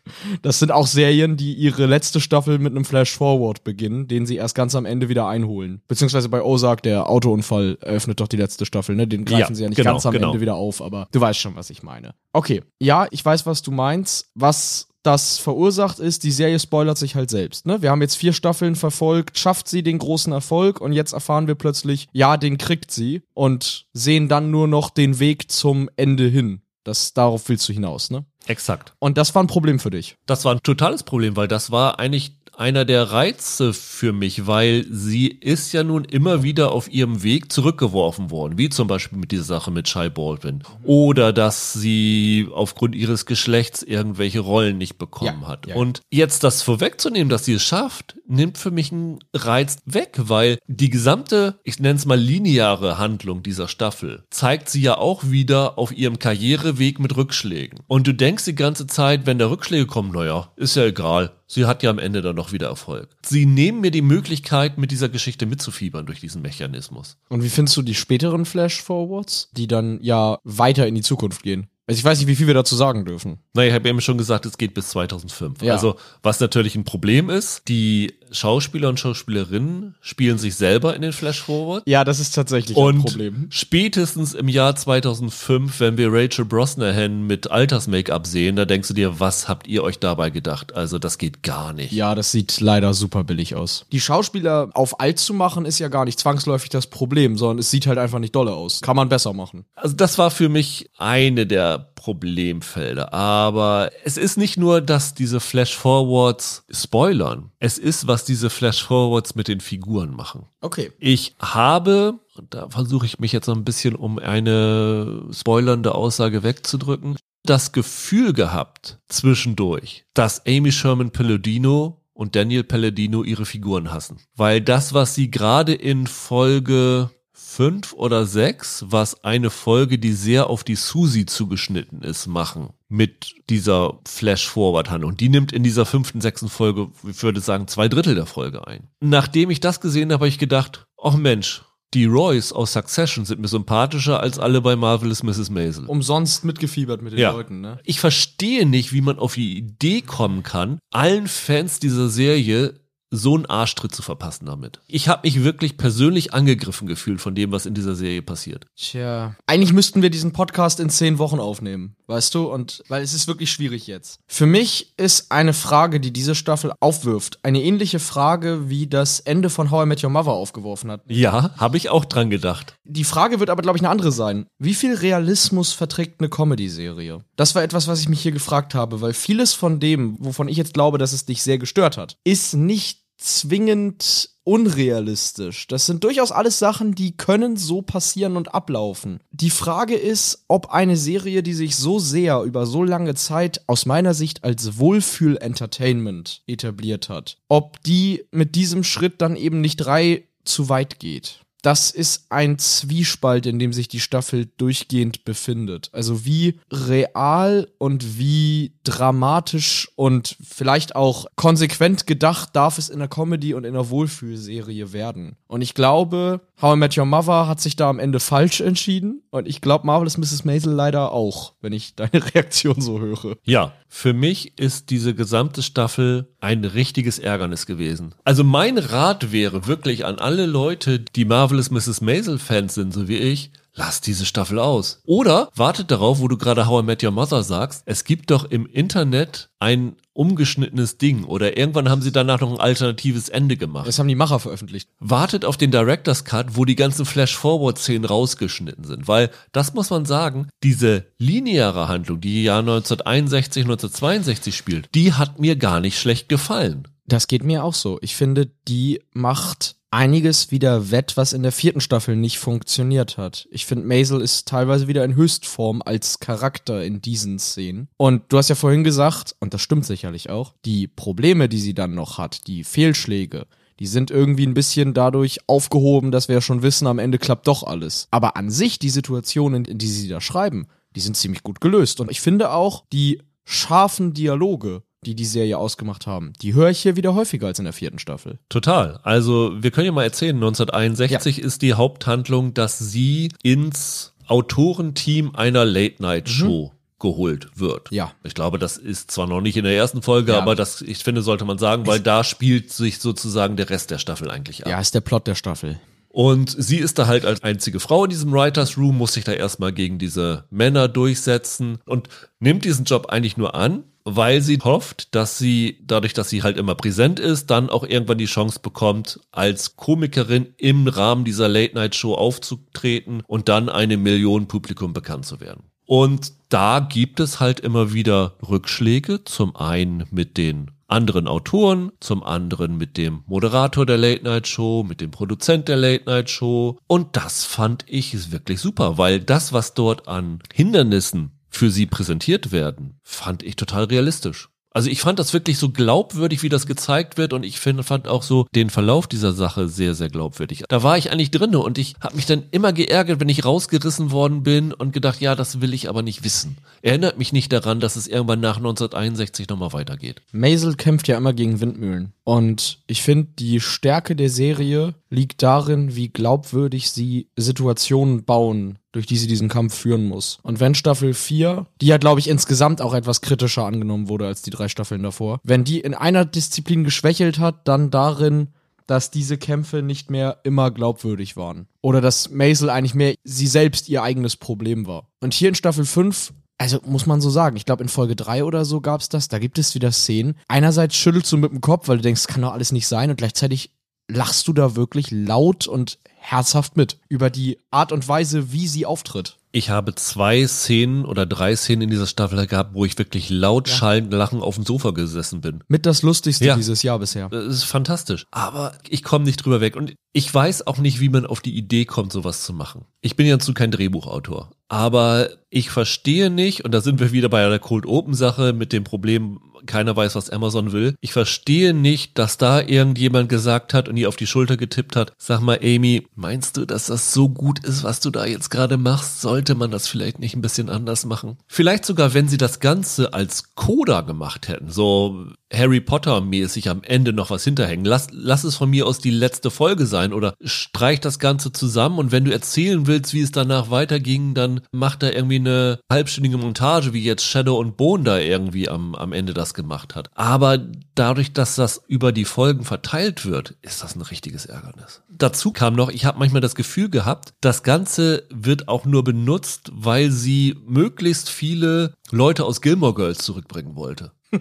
Das sind auch Serien, die ihre letzte Staffel mit einem Flash-Forward beginnen, den sie erst ganz am Ende wieder einholen. Beziehungsweise bei Ozark, der Autounfall eröffnet doch die letzte Staffel, ne? Den greifen Ja, sie ja nicht genau, ganz am genau. Ende wieder auf, aber du weißt schon, was ich meine. Okay, ja, ich weiß, was du meinst. Was das verursacht, ist, die Serie spoilert sich halt selbst. Ne? Wir haben jetzt vier Staffeln verfolgt, schafft sie den großen Erfolg und jetzt erfahren wir plötzlich, ja, den kriegt sie und sehen dann nur noch den Weg zum Ende hin. Das, darauf willst du hinaus, ne? Exakt. Und das war ein Problem für dich. Das war ein totales Problem, weil das war eigentlich einer der Reize für mich, weil sie ist ja nun immer wieder auf ihrem Weg zurückgeworfen worden, wie zum Beispiel mit dieser Sache mit Shai Baldwin. Oder dass sie aufgrund ihres Geschlechts irgendwelche Rollen nicht bekommen Ja, hat. ja. Und jetzt das vorwegzunehmen, dass sie es schafft, nimmt für mich einen Reiz weg, weil die gesamte, ich nenne es mal lineare Handlung dieser Staffel, zeigt sie ja auch wieder auf ihrem Karriereweg mit Rückschlägen. Und du denkst die ganze Zeit, wenn da Rückschläge kommen, naja, ist ja egal. Sie hat ja am Ende dann noch wieder Erfolg. Sie nehmen mir die Möglichkeit, mit dieser Geschichte mitzufiebern durch diesen Mechanismus. Und wie findest du die späteren Flash-Forwards, die dann ja weiter in die Zukunft gehen? Also ich weiß nicht, wie viel wir dazu sagen dürfen. Na, ich habe eben schon gesagt, es geht bis 2005. Ja. Also, was natürlich ein Problem ist, die Schauspieler und Schauspielerinnen spielen sich selber in den Flash-Forward. Ja, das ist tatsächlich Und spätestens im Jahr 2005, wenn wir Rachel Brosnahan mit Alters-Make-up sehen, da denkst du dir, was habt ihr euch dabei gedacht? Also das geht gar nicht. Ja, das sieht leider super billig aus. Die Schauspieler auf alt zu machen, ist ja gar nicht zwangsläufig das Problem, sondern es sieht halt einfach nicht dolle aus. Kann man besser machen. Also das war für mich eine der Problemfelder. Aber es ist nicht nur, dass diese Flash-Forwards spoilern. Es ist, was diese Flash-Forwards mit den Figuren machen. Okay. Ich habe, und da versuche ich mich jetzt noch ein bisschen, um eine spoilernde Aussage wegzudrücken, das Gefühl gehabt zwischendurch, dass Amy Sherman Palladino und Daniel Palladino ihre Figuren hassen. Weil das, was sie gerade in Folge fünf oder sechs, was eine Folge, die sehr auf die Susi zugeschnitten ist, machen mit dieser Flash-Forward-Handlung. Die nimmt in dieser fünften, sechsten Folge, ich würde sagen, zwei Drittel der Folge ein. Nachdem ich das gesehen habe, habe ich gedacht, ach Mensch, die Roys aus Succession sind mir sympathischer als alle bei Marvelous Mrs. Maisel. Umsonst mitgefiebert mit den Ja. Leuten, ne? Ich verstehe nicht, wie man auf die Idee kommen kann, allen Fans dieser Serie so einen Arschtritt zu verpassen damit. Ich habe mich wirklich persönlich angegriffen gefühlt von dem, was in dieser Serie passiert. Tja. Eigentlich müssten wir diesen Podcast in zehn Wochen aufnehmen, weißt du? Und weil es ist wirklich schwierig jetzt. Für mich ist eine Frage, die diese Staffel aufwirft, eine ähnliche Frage, wie das Ende von How I Met Your Mother aufgeworfen hat. Ja, habe ich auch dran gedacht. Die Frage wird aber, glaube ich, eine andere sein. Wie viel Realismus verträgt eine Comedy-Serie? Das war etwas, was ich mich hier gefragt habe, weil vieles von dem, wovon ich jetzt glaube, dass es dich sehr gestört hat, ist nicht zwingend unrealistisch. Das sind durchaus alles Sachen, die können so passieren und ablaufen. Die Frage ist, ob eine Serie, die sich so sehr über so lange Zeit aus meiner Sicht als Wohlfühl-Entertainment etabliert hat, ob die mit diesem Schritt dann eben nicht drei zu weit geht. Das ist ein Zwiespalt, in dem sich die Staffel durchgehend befindet. Also wie real und wie dramatisch und vielleicht auch konsequent gedacht darf es in der Comedy und in der Wohlfühlserie werden. Und ich glaube, How I Met Your Mother hat sich da am Ende falsch entschieden. Und ich glaube, Marvelous Mrs. Maisel leider auch, wenn ich deine Reaktion so höre. Ja, für mich ist diese gesamte Staffel ein richtiges Ärgernis gewesen. Also mein Rat wäre wirklich an alle Leute, die Marvelous Mrs. Maisel Fans sind, so wie ich, lasst diese Staffel aus. Oder wartet darauf, wo du gerade How I Met Your Mother sagst, es gibt doch im Internet ein umgeschnittenes Ding oder irgendwann haben sie danach noch ein alternatives Ende gemacht. Das haben die Macher veröffentlicht. Wartet auf den Director's Cut, wo die ganzen Flash-Forward-Szenen rausgeschnitten sind. Weil, das muss man sagen, diese lineare Handlung, die Jahr 1961, 1962 spielt, die hat mir gar nicht schlecht gefallen. Das geht mir auch so. Ich finde, die macht einiges wieder wett, was in der vierten Staffel nicht funktioniert hat. Ich finde, Maisel ist teilweise wieder in Höchstform als Charakter in diesen Szenen. Und du hast ja vorhin gesagt, und das stimmt sicherlich auch, die Probleme, die sie dann noch hat, die Fehlschläge, die sind irgendwie ein bisschen dadurch aufgehoben, dass wir ja schon wissen, am Ende klappt doch alles. Aber an sich, die Situationen, in die sie da schreiben, die sind ziemlich gut gelöst. Und ich finde auch, die scharfen Dialoge, die die Serie ausgemacht haben, die höre ich hier wieder häufiger als in der vierten Staffel. Total. Also, wir können ja mal erzählen, 1961 ist die Haupthandlung, dass sie ins Autorenteam einer Late-Night-Show geholt wird. Ja. Ich glaube, das ist zwar noch nicht in der ersten Folge, Ja. aber das, ich finde, sollte man sagen, weil da spielt sich sozusagen der Rest der Staffel eigentlich ab. Ja, ist der Plot der Staffel. Und sie ist da halt als einzige Frau in diesem Writers Room, muss sich da erstmal gegen diese Männer durchsetzen und nimmt diesen Job eigentlich nur an, weil sie hofft, dass sie dadurch, dass sie halt immer präsent ist, dann auch irgendwann die Chance bekommt, als Komikerin im Rahmen dieser Late-Night-Show aufzutreten und dann einem Millionenpublikum bekannt zu werden. Und da gibt es halt immer wieder Rückschläge, zum einen mit den anderen Autoren, zum anderen mit dem Moderator der Late Night Show, mit dem Produzent der Late Night Show. Und das fand ich wirklich super, weil das, was dort an Hindernissen für sie präsentiert werden, fand ich total realistisch. Also ich fand das wirklich so glaubwürdig, wie das gezeigt wird und ich find, fand auch so den Verlauf dieser Sache sehr, sehr glaubwürdig. Da war ich eigentlich drinne und ich habe mich dann immer geärgert, wenn ich rausgerissen worden bin und gedacht, ja, das will ich aber nicht wissen. Erinnert mich nicht daran, dass es irgendwann nach 1961 nochmal weitergeht. Maisel kämpft ja immer gegen Windmühlen. Und ich finde, die Stärke der Serie liegt darin, wie glaubwürdig sie Situationen bauen, durch die sie diesen Kampf führen muss. Und wenn Staffel 4, die ja, glaube ich, insgesamt auch etwas kritischer angenommen wurde als die drei Staffeln davor, wenn die in einer Disziplin geschwächelt hat, dann darin, dass diese Kämpfe nicht mehr immer glaubwürdig waren. Oder dass Maisel eigentlich mehr sie selbst ihr eigenes Problem war. Und hier in Staffel 5 also muss man so sagen, ich glaube in Folge 3 oder so gab's das, da gibt es wieder Szenen. Einerseits schüttelst du mit dem Kopf, weil du denkst, kann doch alles nicht sein und gleichzeitig lachst du da wirklich laut und herzhaft mit über die Art und Weise, wie sie auftritt. Ich habe zwei Szenen oder drei Szenen in dieser Staffel gehabt, wo ich wirklich laut ja. schallend lachen auf dem Sofa gesessen bin. Mit das Lustigste ja. dieses Jahr bisher. Das ist fantastisch. Aber ich komme nicht drüber weg. Und ich weiß auch nicht, wie man auf die Idee kommt, sowas zu machen. Ich bin ja zu kein Drehbuchautor. Aber ich verstehe nicht, und da sind wir wieder bei der Cold Open Sache mit dem Problem, keiner weiß, was Amazon will. Ich verstehe nicht, dass da irgendjemand gesagt hat und ihr auf die Schulter getippt hat, sag mal, Amy, meinst du, dass das so gut ist, was du da jetzt gerade machst? Sollte man das vielleicht nicht ein bisschen anders machen? Vielleicht sogar, wenn sie das Ganze als Coda gemacht hätten, so Harry Potter mäßig am Ende noch was hinterhängen. Lass, lass es von mir aus die letzte Folge sein oder streich das Ganze zusammen und wenn du erzählen willst, wie es danach weiterging, dann mach da irgendwie eine halbstündige Montage, wie jetzt Shadow und Bone da irgendwie am, am Ende das gemacht hat. Aber dadurch, dass das über die Folgen verteilt wird, ist das ein richtiges Ärgernis. Dazu kam noch, ich habe manchmal das Gefühl gehabt, das Ganze wird auch nur benutzt, weil sie möglichst viele Leute aus Gilmore Girls zurückbringen wollte.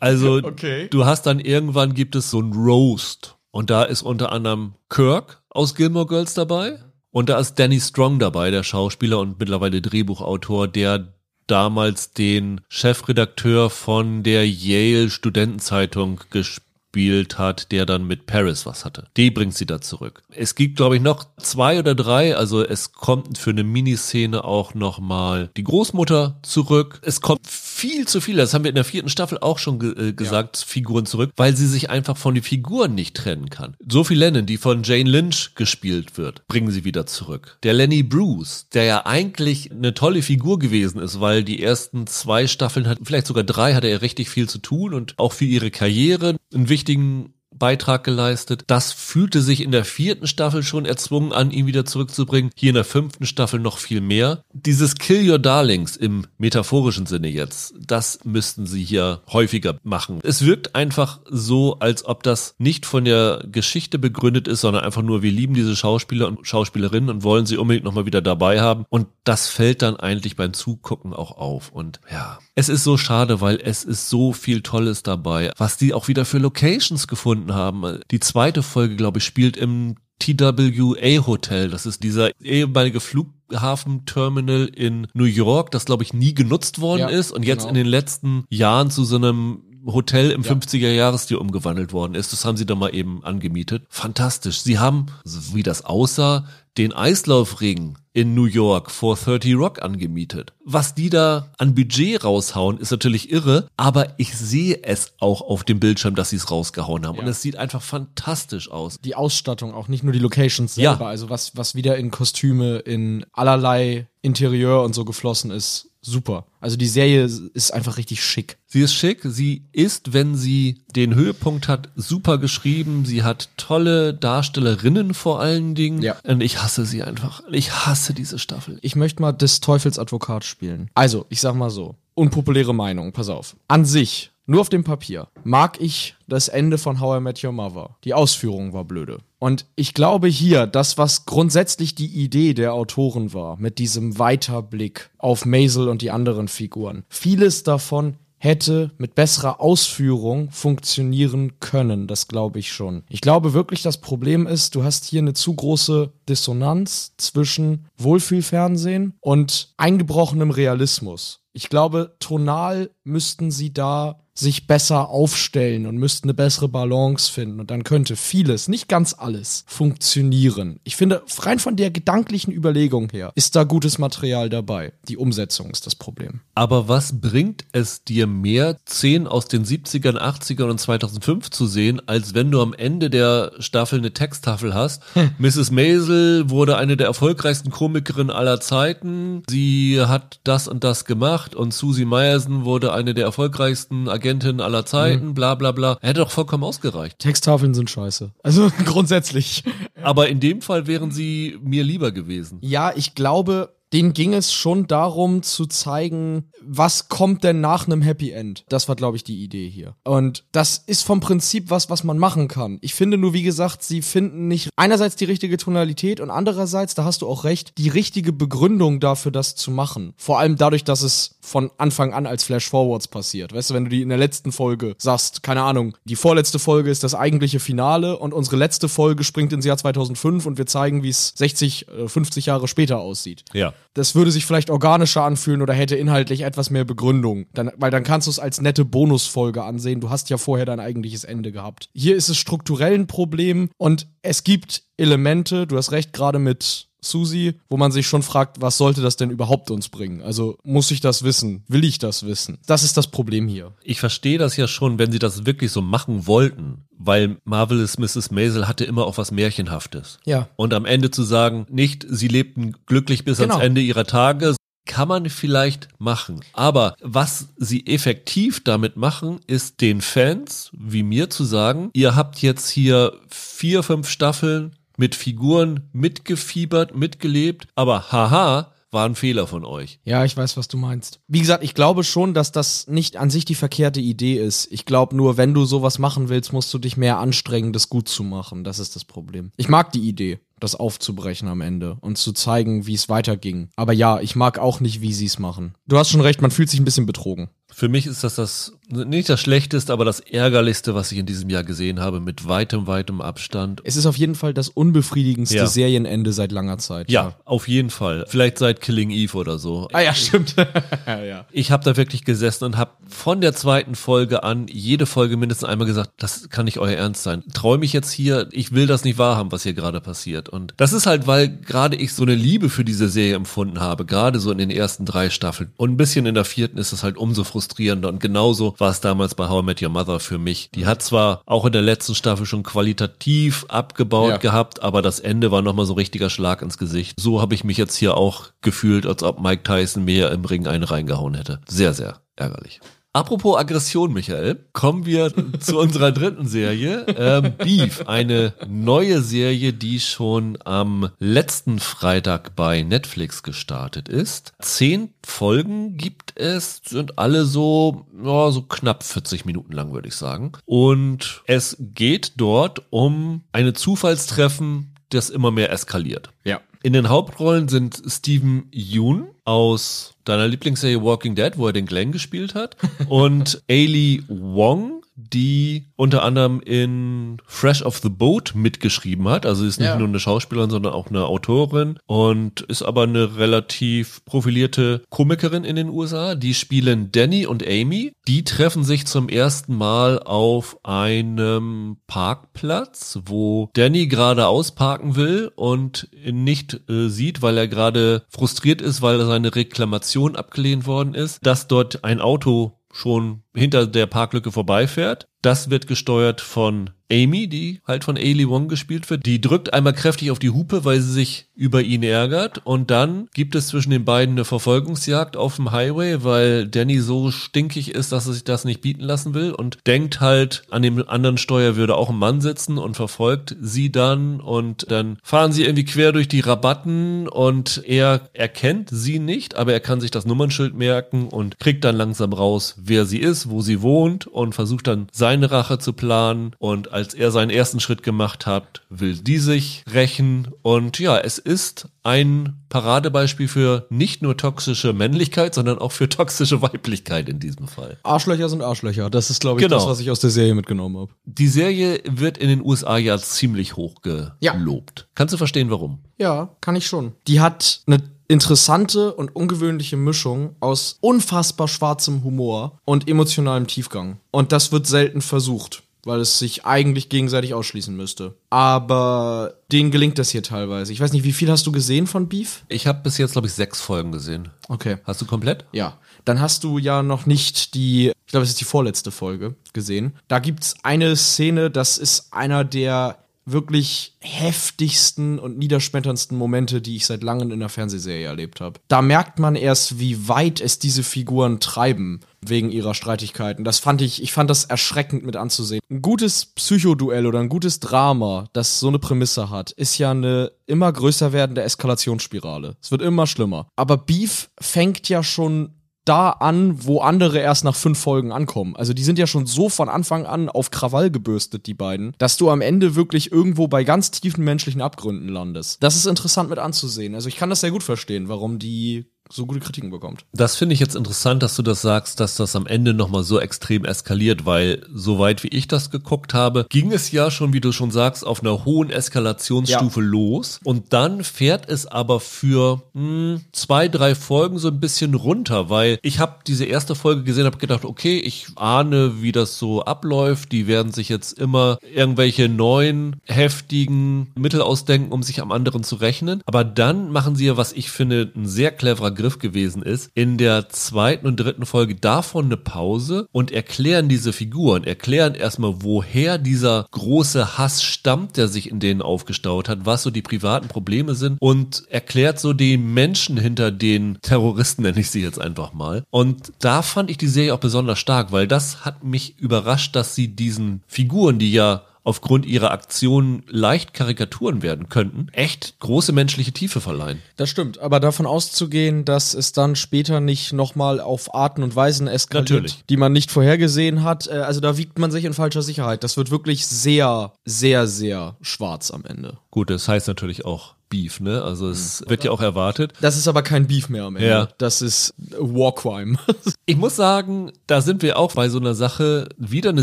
Also okay. du hast dann irgendwann gibt es so ein Roast und da ist unter anderem Kirk aus Gilmore Girls dabei und da ist Danny Strong dabei, der Schauspieler und mittlerweile Drehbuchautor, der damals den Chefredakteur von der Yale Studentenzeitung gespielt gespielt hat, der dann mit Paris was hatte. Die bringt sie da zurück. Es gibt, glaube ich, noch zwei oder drei, also es kommt für eine Miniszene auch nochmal die Großmutter zurück. Es kommt viel zu viel, das haben wir in der vierten Staffel auch schon ge äh, gesagt, ja. Figuren zurück, weil sie sich einfach von den Figuren nicht trennen kann. Sophie Lennon, die von Jane Lynch gespielt wird, bringen sie wieder zurück. Der Lenny Bruce, der ja eigentlich eine tolle Figur gewesen ist, weil die ersten zwei Staffeln hat, vielleicht sogar drei, hatte er richtig viel zu tun und auch für ihre Karriere ein wichtigen Beitrag geleistet. Das fühlte sich in der vierten Staffel schon erzwungen an, ihn wieder zurückzubringen. Hier in der fünften Staffel noch viel mehr. Dieses Kill Your Darlings im metaphorischen Sinne jetzt, das müssten sie hier häufiger machen. Es wirkt einfach so, als ob das nicht von der Geschichte begründet ist, sondern einfach nur, wir lieben diese Schauspieler und Schauspielerinnen und wollen sie unbedingt nochmal wieder dabei haben. Und das fällt dann eigentlich beim Zugucken auch auf. Und ja, es ist so schade, weil es ist so viel Tolles dabei, was die auch wieder für Locations gefunden haben. Die zweite Folge, glaube ich, spielt im TWA Hotel. Das ist dieser ehemalige Flughafenterminal in New York, das glaube ich nie genutzt worden ja, ist und jetzt genau. in den letzten Jahren zu so einem Hotel im ja. 50er Jahresstil umgewandelt worden ist. Das haben sie da mal eben angemietet. Fantastisch. Sie haben, wie das aussah, den Eislaufring in New York vor 30 Rock angemietet. Was die da an Budget raushauen, ist natürlich irre, aber ich sehe es auch auf dem Bildschirm, dass sie es rausgehauen haben. Ja. Und es sieht einfach fantastisch aus. Die Ausstattung, auch nicht nur die Locations selber, ja. also was, was wieder in Kostüme, in allerlei Interieur und so geflossen ist, super. Also die Serie ist einfach richtig schick. Sie ist schick. Sie ist, wenn sie den Höhepunkt hat, super geschrieben. Sie hat tolle Darstellerinnen vor allen Dingen. Ja. Und ich hasse sie einfach. Ich hasse diese Staffel. Ich möchte mal des Teufels Advokat spielen. Also, ich sag mal so. Unpopuläre Meinung, pass auf. An sich nur auf dem Papier, mag ich das Ende von How I Met Your Mother. Die Ausführung war blöde. Und ich glaube hier, das, was grundsätzlich die Idee der Autoren war, mit diesem Weiterblick auf Maisel und die anderen Figuren, vieles davon hätte mit besserer Ausführung funktionieren können. Das glaube ich schon. Ich glaube wirklich, das Problem ist, du hast hier eine zu große Dissonanz zwischen Wohlfühlfernsehen und eingebrochenem Realismus. Ich glaube, tonal müssten sie da sich besser aufstellen und müssten eine bessere Balance finden. Und dann könnte vieles, nicht ganz alles, funktionieren. Ich finde, rein von der gedanklichen Überlegung her, ist da gutes Material dabei. Die Umsetzung ist das Problem. Aber was bringt es dir mehr, 10 aus den 70ern, 80ern und 2005 zu sehen, als wenn du am Ende der Staffel eine Texttafel hast? Mrs. Maisel wurde eine der erfolgreichsten Komikerinnen aller Zeiten. Sie hat das und das gemacht und Susie Meyerson wurde eine der erfolgreichsten Agentin aller Zeiten, mhm. bla bla bla. Hätte doch vollkommen ausgereicht. Texttafeln sind scheiße. Also grundsätzlich. Aber in dem Fall wären sie mir lieber gewesen. Ja, ich glaube, denen ging es schon darum zu zeigen, was kommt denn nach einem Happy End. Das war, glaube ich, die Idee hier. Und das ist vom Prinzip was, was man machen kann. Ich finde nur, wie gesagt, sie finden nicht einerseits die richtige Tonalität und andererseits, da hast du auch recht, die richtige Begründung dafür, das zu machen. Vor allem dadurch, dass es von Anfang an als Flash-Forwards passiert. Weißt du, wenn du die in der letzten Folge sagst, keine Ahnung, die vorletzte Folge ist das eigentliche Finale und unsere letzte Folge springt ins Jahr 2005 und wir zeigen, wie es 60, 50 Jahre später aussieht. Ja das würde sich vielleicht organischer anfühlen oder hätte inhaltlich etwas mehr Begründung. Dann, weil dann kannst du es als nette Bonusfolge ansehen. Du hast ja vorher dein eigentliches Ende gehabt. Hier ist es strukturell ein Problem und es gibt Elemente, du hast recht, gerade mit Susi, wo man sich schon fragt, was sollte das denn überhaupt uns bringen? Also muss ich das wissen? Will ich das wissen? Das ist das Problem hier. Ich verstehe das ja schon, wenn sie das wirklich so machen wollten, weil Marvelous Mrs. Maisel hatte immer auch was Märchenhaftes. Ja. Und am Ende zu sagen, nicht, sie lebten glücklich bis genau. ans Ende ihrer Tage, kann man vielleicht machen. Aber was sie effektiv damit machen, ist den Fans, wie mir zu sagen, ihr habt jetzt hier vier, fünf Staffeln mit Figuren mitgefiebert, mitgelebt, aber haha, war ein Fehler von euch. Ja, ich weiß, was du meinst. Wie gesagt, ich glaube schon, dass das nicht an sich die verkehrte Idee ist. Ich glaube nur, wenn du sowas machen willst, musst du dich mehr anstrengen, das gut zu machen. Das ist das Problem. Ich mag die Idee das aufzubrechen am Ende und zu zeigen, wie es weiterging. Aber ja, ich mag auch nicht, wie sie es machen. Du hast schon recht, man fühlt sich ein bisschen betrogen. Für mich ist das das nicht das Schlechteste, aber das Ärgerlichste, was ich in diesem Jahr gesehen habe, mit weitem, weitem Abstand. Es ist auf jeden Fall das unbefriedigendste ja. Serienende seit langer Zeit. Ja, ja, auf jeden Fall. Vielleicht seit Killing Eve oder so. Ah ja, stimmt. ja. Ich habe da wirklich gesessen und habe von der zweiten Folge an jede Folge mindestens einmal gesagt, das kann nicht euer Ernst sein. Träume ich jetzt hier, ich will das nicht wahrhaben, was hier gerade passiert. Und das ist halt, weil gerade ich so eine Liebe für diese Serie empfunden habe, gerade so in den ersten drei Staffeln. Und ein bisschen in der vierten ist es halt umso frustrierender. Und genauso war es damals bei How I Met Your Mother für mich. Die hat zwar auch in der letzten Staffel schon qualitativ abgebaut ja. gehabt, aber das Ende war nochmal so richtiger Schlag ins Gesicht. So habe ich mich jetzt hier auch gefühlt, als ob Mike Tyson mir im Ring einen reingehauen hätte. Sehr, sehr ärgerlich. Apropos Aggression, Michael, kommen wir zu unserer dritten Serie. Ähm, Beef, eine neue Serie, die schon am letzten Freitag bei Netflix gestartet ist. Zehn Folgen gibt es, sind alle so, ja, so knapp 40 Minuten lang, würde ich sagen. Und es geht dort um eine Zufallstreffen, das immer mehr eskaliert. Ja. In den Hauptrollen sind Steven Yeun aus deiner Lieblingsserie Walking Dead, wo er den Glenn gespielt hat, und Ailey Wong, die unter anderem in Fresh of the Boat mitgeschrieben hat. Also ist nicht ja. nur eine Schauspielerin, sondern auch eine Autorin und ist aber eine relativ profilierte Komikerin in den USA. Die spielen Danny und Amy. Die treffen sich zum ersten Mal auf einem Parkplatz, wo Danny gerade ausparken will und nicht äh, sieht, weil er gerade frustriert ist, weil seine Reklamation abgelehnt worden ist, dass dort ein Auto schon hinter der Parklücke vorbeifährt. Das wird gesteuert von Amy, die halt von Ailey Wong gespielt wird, die drückt einmal kräftig auf die Hupe, weil sie sich über ihn ärgert. Und dann gibt es zwischen den beiden eine Verfolgungsjagd auf dem Highway, weil Danny so stinkig ist, dass er sich das nicht bieten lassen will und denkt halt, an dem anderen Steuer würde auch ein Mann sitzen und verfolgt sie dann. Und dann fahren sie irgendwie quer durch die Rabatten und er erkennt sie nicht, aber er kann sich das Nummernschild merken und kriegt dann langsam raus, wer sie ist ist, wo sie wohnt und versucht dann seine Rache zu planen. Und als er seinen ersten Schritt gemacht hat, will die sich rächen. Und ja, es ist ein Paradebeispiel für nicht nur toxische Männlichkeit, sondern auch für toxische Weiblichkeit in diesem Fall. Arschlöcher sind Arschlöcher. Das ist, glaube ich, Genau. das, was ich aus der Serie mitgenommen habe. Die Serie wird in den USA ja ziemlich hoch Ja. gelobt. Kannst du verstehen, warum? Ja, kann ich schon. Die hat eine interessante und ungewöhnliche Mischung aus unfassbar schwarzem Humor und emotionalem Tiefgang. Und das wird selten versucht, weil es sich eigentlich gegenseitig ausschließen müsste. Aber denen gelingt das hier teilweise. Ich weiß nicht, wie viel hast du gesehen von Beef? Ich habe bis jetzt, glaube ich, sechs Folgen gesehen. Okay. Hast du komplett? Ja, dann hast du ja noch nicht die, ich glaube, es ist die vorletzte Folge gesehen. Da gibt's eine Szene, das ist einer der wirklich heftigsten und niederschmetterndsten Momente, die ich seit langem in einer Fernsehserie erlebt habe. Da merkt man erst, wie weit es diese Figuren treiben wegen ihrer Streitigkeiten. Das fand ich, ich fand das erschreckend mit anzusehen. Ein gutes Psychoduell oder ein gutes Drama, das so eine Prämisse hat, ist ja eine immer größer werdende Eskalationsspirale. Es wird immer schlimmer. Aber Beef fängt ja schon da an, wo andere erst nach fünf Folgen ankommen. Also die sind ja schon so von Anfang an auf Krawall gebürstet, die beiden, dass du am Ende wirklich irgendwo bei ganz tiefen menschlichen Abgründen landest. Das ist interessant mit anzusehen. Also ich kann das sehr gut verstehen, warum die so gute Kritiken bekommt. Das finde ich jetzt interessant, dass du das sagst, dass das am Ende nochmal so extrem eskaliert, weil soweit wie ich das geguckt habe, ging es ja schon, wie du schon sagst, auf einer hohen Eskalationsstufe los. Und dann fährt es aber für mh, zwei, drei Folgen so ein bisschen runter, weil ich habe diese erste Folge gesehen, habe gedacht, okay, ich ahne, wie das so abläuft. Die werden sich jetzt immer irgendwelche neuen, heftigen Mittel ausdenken, um sich am anderen zu rechnen. Aber dann machen sie ja, was ich finde, ein sehr cleverer Griff gewesen ist, in der zweiten und dritten Folge davon eine Pause und erklären diese Figuren, erklären erstmal, woher dieser große Hass stammt, der sich in denen aufgestaut hat, was so die privaten Probleme sind und erklärt so die Menschen hinter den Terroristen, nenne ich sie jetzt einfach mal. Und da fand ich die Serie auch besonders stark, weil das hat mich überrascht, dass sie diesen Figuren, die ja aufgrund ihrer Aktionen leicht Karikaturen werden könnten, echt große menschliche Tiefe verleihen. Das stimmt, aber davon auszugehen, dass es dann später nicht nochmal auf Arten und Weisen eskaliert, Natürlich. die man nicht vorhergesehen hat, äh, also da wiegt man sich in falscher Sicherheit. Das wird wirklich sehr, sehr, sehr schwarz am Ende. Gut, das heißt natürlich auch Beef, ne? Also es wird ja auch erwartet. Das ist aber kein Beef mehr am Ende. Ja. Das ist War Crime. Ich muss sagen, da sind wir auch bei so einer Sache, wieder eine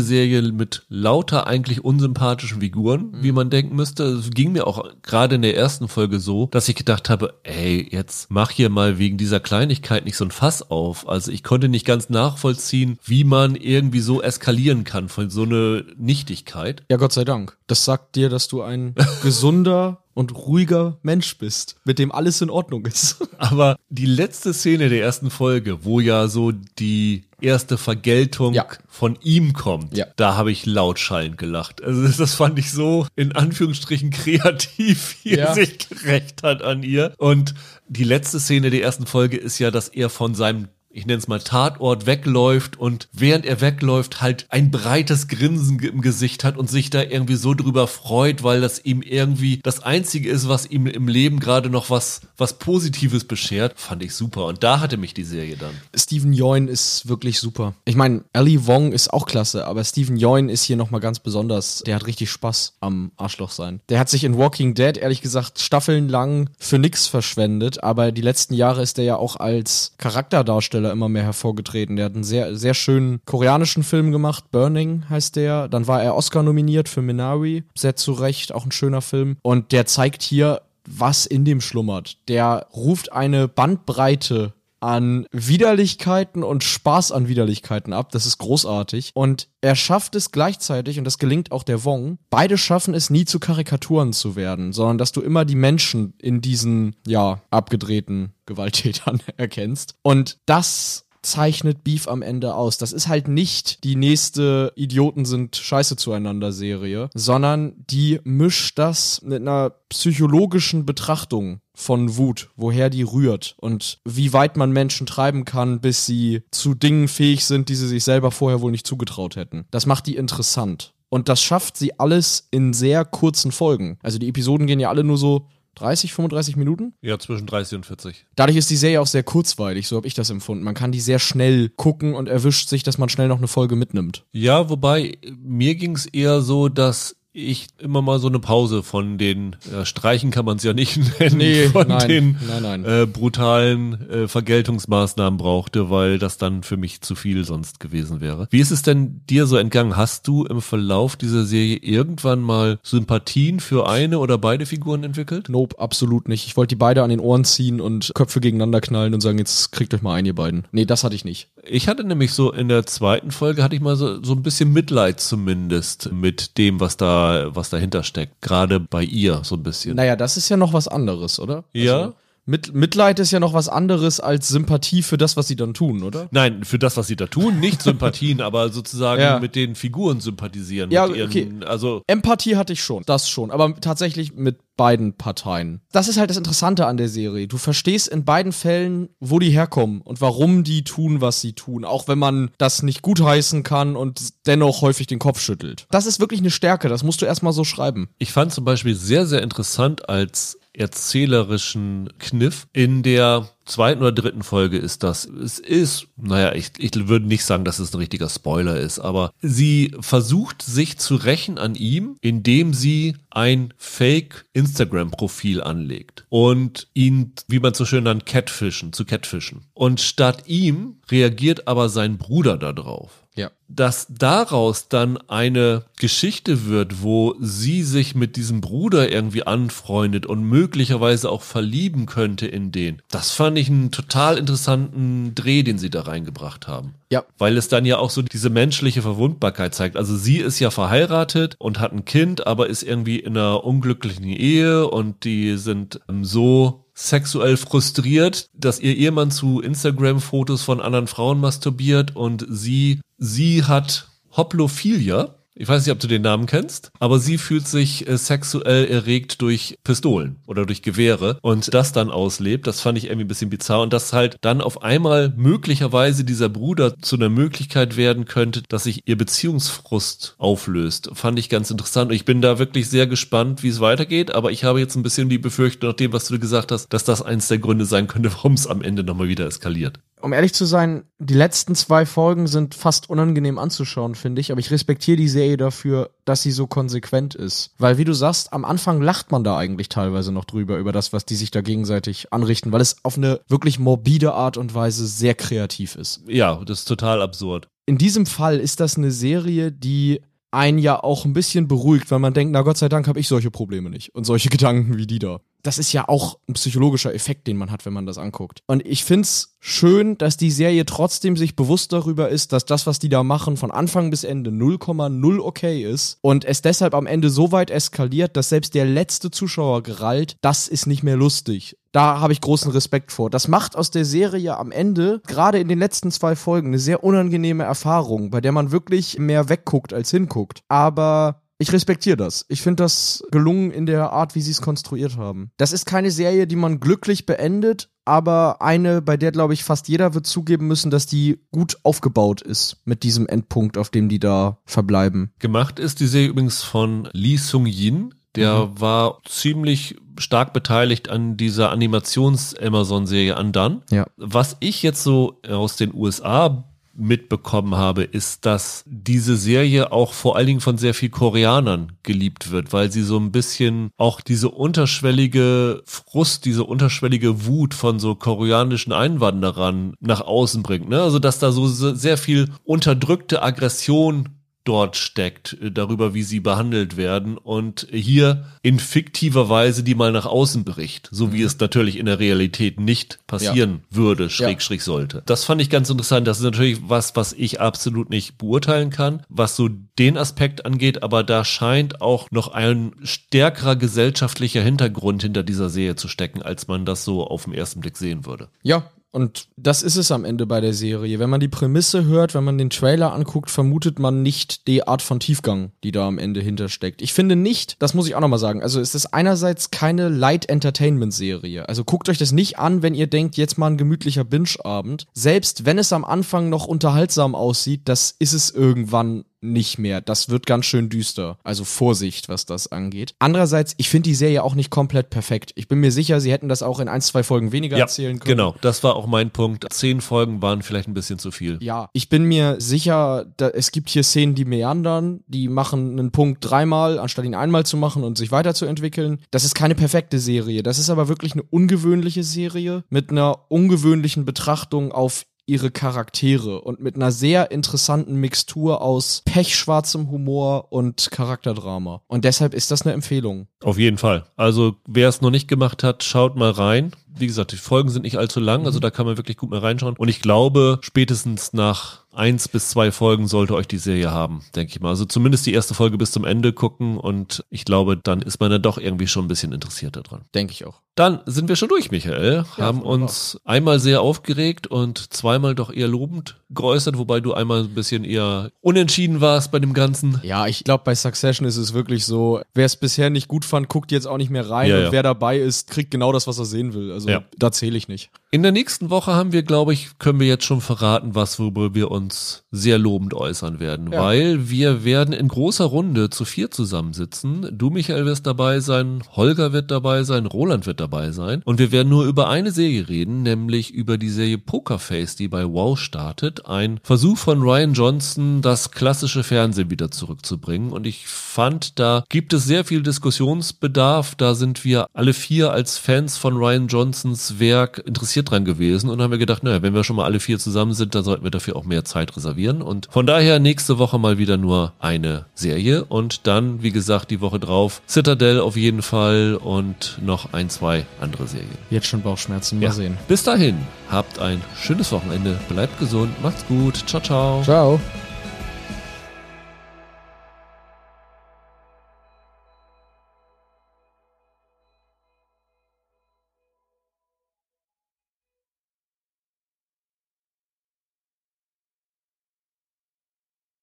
Serie mit lauter eigentlich unsympathischen Figuren, wie man denken müsste. Es ging mir auch gerade in der ersten Folge so, dass ich gedacht habe, ey, jetzt mach hier mal wegen dieser Kleinigkeit nicht so ein Fass auf. Also ich konnte nicht ganz nachvollziehen, wie man irgendwie so eskalieren kann von so eine Nichtigkeit. ja, Gott sei Dank. Das sagt dir, dass du ein gesunder und ruhiger Mensch bist, mit dem alles in Ordnung ist. Aber die letzte Szene der ersten Folge, wo ja so die erste Vergeltung Ja. von ihm kommt, Ja. da habe ich laut schallend gelacht. Also das- das fand ich so in Anführungsstrichen kreativ, wie er Ja. sich gerecht hat an ihr. Und die letzte Szene der ersten Folge ist ja, dass er von seinem ich nenne es mal Tatort wegläuft und während er wegläuft halt ein breites Grinsen im Gesicht hat und sich da irgendwie so drüber freut, weil das ihm irgendwie das einzige ist, was ihm im Leben gerade noch was was Positives beschert, fand ich super und da hatte mich die Serie dann. Stephen Yeun ist wirklich super. Ich meine, Ali Wong ist auch klasse, aber Stephen Yeun ist hier nochmal ganz besonders. Der hat richtig Spaß am Arschloch sein. Der hat sich in Walking Dead, ehrlich gesagt, staffelnlang für nix verschwendet, aber die letzten Jahre ist er ja auch als Charakterdarsteller immer mehr hervorgetreten. Der hat einen sehr, sehr schönen koreanischen Film gemacht, Burning heißt der. Dann war er Oscar nominiert für Minari, sehr zu Recht, auch ein schöner Film. Und der zeigt hier, was in dem schlummert. Der ruft eine Bandbreite an Widerlichkeiten und Spaß an Widerlichkeiten ab. Das ist großartig. Und er schafft es gleichzeitig, und das gelingt auch der Wong, beide schaffen es nie zu Karikaturen zu werden, sondern dass du immer die Menschen in diesen, ja, abgedrehten Gewalttätern erkennst. Und das zeichnet Beef am Ende aus. Das ist halt nicht die nächste Idioten sind scheiße zueinander Serie, sondern die mischt das mit einer psychologischen Betrachtung von Wut, woher die rührt und wie weit man Menschen treiben kann, bis sie zu Dingen fähig sind, die sie sich selber vorher wohl nicht zugetraut hätten. Das macht die interessant. Und das schafft sie alles in sehr kurzen Folgen. Also die Episoden gehen ja alle nur so 30, 35 Minuten. Ja, zwischen 30 und 40. Dadurch ist die Serie auch sehr kurzweilig, so habe ich das empfunden. Man kann die sehr schnell gucken und erwischt sich, dass man schnell noch eine Folge mitnimmt. Ja, wobei mir ging es eher so, dass ich immer mal so eine Pause von den äh, Streichen kann man es ja nicht nennen, Nee, von nein, den nein, nein. Äh, brutalen äh, Vergeltungsmaßnahmen brauchte, weil das dann für mich zu viel sonst gewesen wäre. Wie ist es denn dir so entgangen? Hast du im Verlauf dieser Serie irgendwann mal Sympathien für eine oder beide Figuren entwickelt? Nope, absolut nicht. Ich wollte die beide an den Ohren ziehen und Köpfe gegeneinander knallen und sagen, jetzt kriegt euch mal ein, ihr beiden. Nee, das hatte ich nicht. Ich hatte nämlich so in der zweiten Folge hatte ich mal so, so ein bisschen Mitleid zumindest mit dem, was da, was dahinter steckt. Gerade bei ihr so ein bisschen. Naja, das ist ja noch was anderes, oder? Ja. Also, mit, Mitleid ist ja noch was anderes als Sympathie für das, was sie dann tun, oder? Nein, für das, was sie da tun, nicht Sympathien, aber sozusagen Ja. mit den Figuren sympathisieren. Ja, mit ihren, okay. Also Empathie hatte ich schon, das schon, aber tatsächlich mit beiden Parteien. Das ist halt das Interessante an der Serie. Du verstehst in beiden Fällen, wo die herkommen und warum die tun, was sie tun, auch wenn man das nicht gutheißen kann und dennoch häufig den Kopf schüttelt. Das ist wirklich eine Stärke, das musst du erstmal so schreiben. ich fand zum Beispiel sehr, sehr interessant als erzählerischen Kniff. In der zweiten oder dritten Folge ist das. Es ist, naja, ich, ich würde nicht sagen, dass es ein richtiger Spoiler ist, aber sie versucht sich zu rächen an ihm, indem sie ein Fake-Instagram-Profil anlegt und ihn, wie man so schön nennt, catfischen, zu catfischen. Und statt ihm reagiert aber sein Bruder darauf Ja. dass daraus dann eine Geschichte wird, wo sie sich mit diesem Bruder irgendwie anfreundet und möglicherweise auch verlieben könnte in den. Das fand ich einen total interessanten Dreh, den sie da reingebracht haben. Ja. Weil es dann ja auch so diese menschliche Verwundbarkeit zeigt. Also sie ist ja verheiratet und hat ein Kind, aber ist irgendwie in einer unglücklichen Ehe und die sind ähm, so sexuell frustriert, dass ihr Ehemann zu Instagram-Fotos von anderen Frauen masturbiert und sie, sie hat Hoplophilia. Ich weiß nicht, ob du den Namen kennst, aber sie fühlt sich äh, sexuell erregt durch Pistolen oder durch Gewehre und das dann auslebt. Das fand ich irgendwie ein bisschen bizarr und dass halt dann auf einmal möglicherweise dieser Bruder zu einer Möglichkeit werden könnte, dass sich ihr Beziehungsfrust auflöst. Fand ich ganz interessant ich bin da wirklich sehr gespannt, wie es weitergeht, aber ich habe jetzt ein bisschen die Befürchtung, nach dem, was du gesagt hast, dass das eins der Gründe sein könnte, warum es am Ende nochmal wieder eskaliert. Um ehrlich zu sein, die letzten zwei Folgen sind fast unangenehm anzuschauen, finde ich, aber ich respektiere die Serie dafür, dass sie so konsequent ist. Weil, wie du sagst, am Anfang lacht man da eigentlich teilweise noch drüber, über das, was die sich da gegenseitig anrichten, weil es auf eine wirklich morbide Art und Weise sehr kreativ ist. Ja, das ist total absurd. In diesem Fall ist das eine Serie, die einen ja auch ein bisschen beruhigt, weil man denkt, na Gott sei Dank habe ich solche Probleme nicht und solche Gedanken wie die da. Das ist ja auch ein psychologischer Effekt, den man hat, wenn man das anguckt. Und ich find's schön, dass die Serie trotzdem sich bewusst darüber ist, dass das, was die da machen, von Anfang bis Ende 0,0 okay ist und es deshalb am Ende so weit eskaliert, dass selbst der letzte Zuschauer gerallt, das ist nicht mehr lustig. Da habe ich großen Respekt vor. Das macht aus der Serie am Ende, gerade in den letzten zwei Folgen, eine sehr unangenehme Erfahrung, bei der man wirklich mehr wegguckt als hinguckt. Aber ich respektiere das. Ich finde das gelungen in der Art, wie sie es konstruiert haben. Das ist keine Serie, die man glücklich beendet, aber eine, bei der, glaube ich, fast jeder wird zugeben müssen, dass die gut aufgebaut ist mit diesem Endpunkt, auf dem die da verbleiben. Gemacht ist die Serie übrigens von Lee Sung-yin. Der war ziemlich stark beteiligt an dieser Animations-Amazon-Serie Undone. Ja. Was ich jetzt so aus den USA mitbekommen habe, ist, dass diese Serie auch vor allen Dingen von sehr viel Koreanern geliebt wird, weil sie so ein bisschen auch diese unterschwellige Frust, diese unterschwellige Wut von so koreanischen Einwanderern nach außen bringt. Ne? Also dass da so sehr viel unterdrückte Aggression dort steckt, äh, darüber, wie sie behandelt werden und hier in fiktiver Weise die mal nach außen bricht, so wie es natürlich in der Realität nicht passieren würde, schräg, schräg sollte. Das fand ich ganz interessant. Das ist natürlich was, was ich absolut nicht beurteilen kann, was so den Aspekt angeht, aber da scheint auch noch ein stärkerer gesellschaftlicher Hintergrund hinter dieser Serie zu stecken, als man das so auf den ersten Blick sehen würde. Ja, und das ist es am Ende bei der Serie. Wenn man die Prämisse hört, wenn man den Trailer anguckt, vermutet man nicht die Art von Tiefgang, die da am Ende hintersteckt. Ich finde nicht, das muss ich auch nochmal sagen, also es ist einerseits keine Light Entertainment Serie. Also guckt euch das nicht an, wenn ihr denkt, jetzt mal ein gemütlicher Binge-Abend. Selbst wenn es am Anfang noch unterhaltsam aussieht, das ist es irgendwann nicht mehr. Das wird ganz schön düster. Also Vorsicht, was das angeht. Andererseits, ich finde die Serie auch nicht komplett perfekt. Ich bin mir sicher, sie hätten das auch in ein, zwei Folgen weniger ja, erzählen können. Genau, das war auch mein Punkt. Zehn Folgen waren vielleicht ein bisschen zu viel. Ja, ich bin mir sicher, da, es gibt hier Szenen, die meandern, die machen einen Punkt dreimal, anstatt ihn einmal zu machen und sich weiterzuentwickeln. Das ist keine perfekte Serie. Das ist aber wirklich eine ungewöhnliche Serie mit einer ungewöhnlichen Betrachtung auf ihre Charaktere und mit einer sehr interessanten Mixtur aus pechschwarzem Humor und Charakterdrama. Und deshalb ist das eine Empfehlung. Auf jeden Fall. Also wer es noch nicht gemacht hat, schaut mal rein. Wie gesagt, die Folgen sind nicht allzu lang, also mhm. da kann man wirklich gut mal reinschauen. Und ich glaube, spätestens nach eins bis zwei Folgen sollte euch die Serie haben, denke ich mal. Also zumindest die erste Folge bis zum Ende gucken und ich glaube, dann ist man dann doch irgendwie schon ein bisschen interessiert daran. Denke ich auch. Dann sind wir schon durch, Michael. Ja, haben uns einmal sehr aufgeregt und zweimal doch eher lobend geäußert, wobei du einmal ein bisschen eher unentschieden warst bei dem Ganzen. Ja, ich glaube, bei Succession ist es wirklich so, wer es bisher nicht gut fand, guckt jetzt auch nicht mehr rein ja, und ja. wer dabei ist, kriegt genau das, was er sehen will. Also da zähle ich nicht. In der nächsten Woche haben wir, glaube ich, können wir jetzt schon verraten, was worüber wir uns sehr lobend äußern werden, ja. weil wir werden in großer Runde zu vier zusammensitzen. Du, Michael, wirst dabei sein, Holger wird dabei sein, Roland wird dabei sein und wir werden nur über eine Serie reden, nämlich über die Serie Pokerface, die bei Wow startet. Ein Versuch von Ryan Johnson, das klassische Fernsehen wieder zurückzubringen und ich fand, da gibt es sehr viel Diskussionsbedarf. Da sind wir alle vier als Fans von Ryan Johnsons Werk interessiert dran gewesen und haben wir gedacht, naja, wenn wir schon mal alle vier zusammen sind, dann sollten wir dafür auch mehr Zeit reservieren. Und von daher nächste Woche mal wieder nur eine Serie und dann, wie gesagt, die Woche drauf Citadel auf jeden Fall und noch ein, zwei andere Serien. Jetzt schon Bauchschmerzen, mal ja. sehen. Bis dahin, habt ein schönes Wochenende, bleibt gesund, macht's gut, ciao, ciao. Ciao.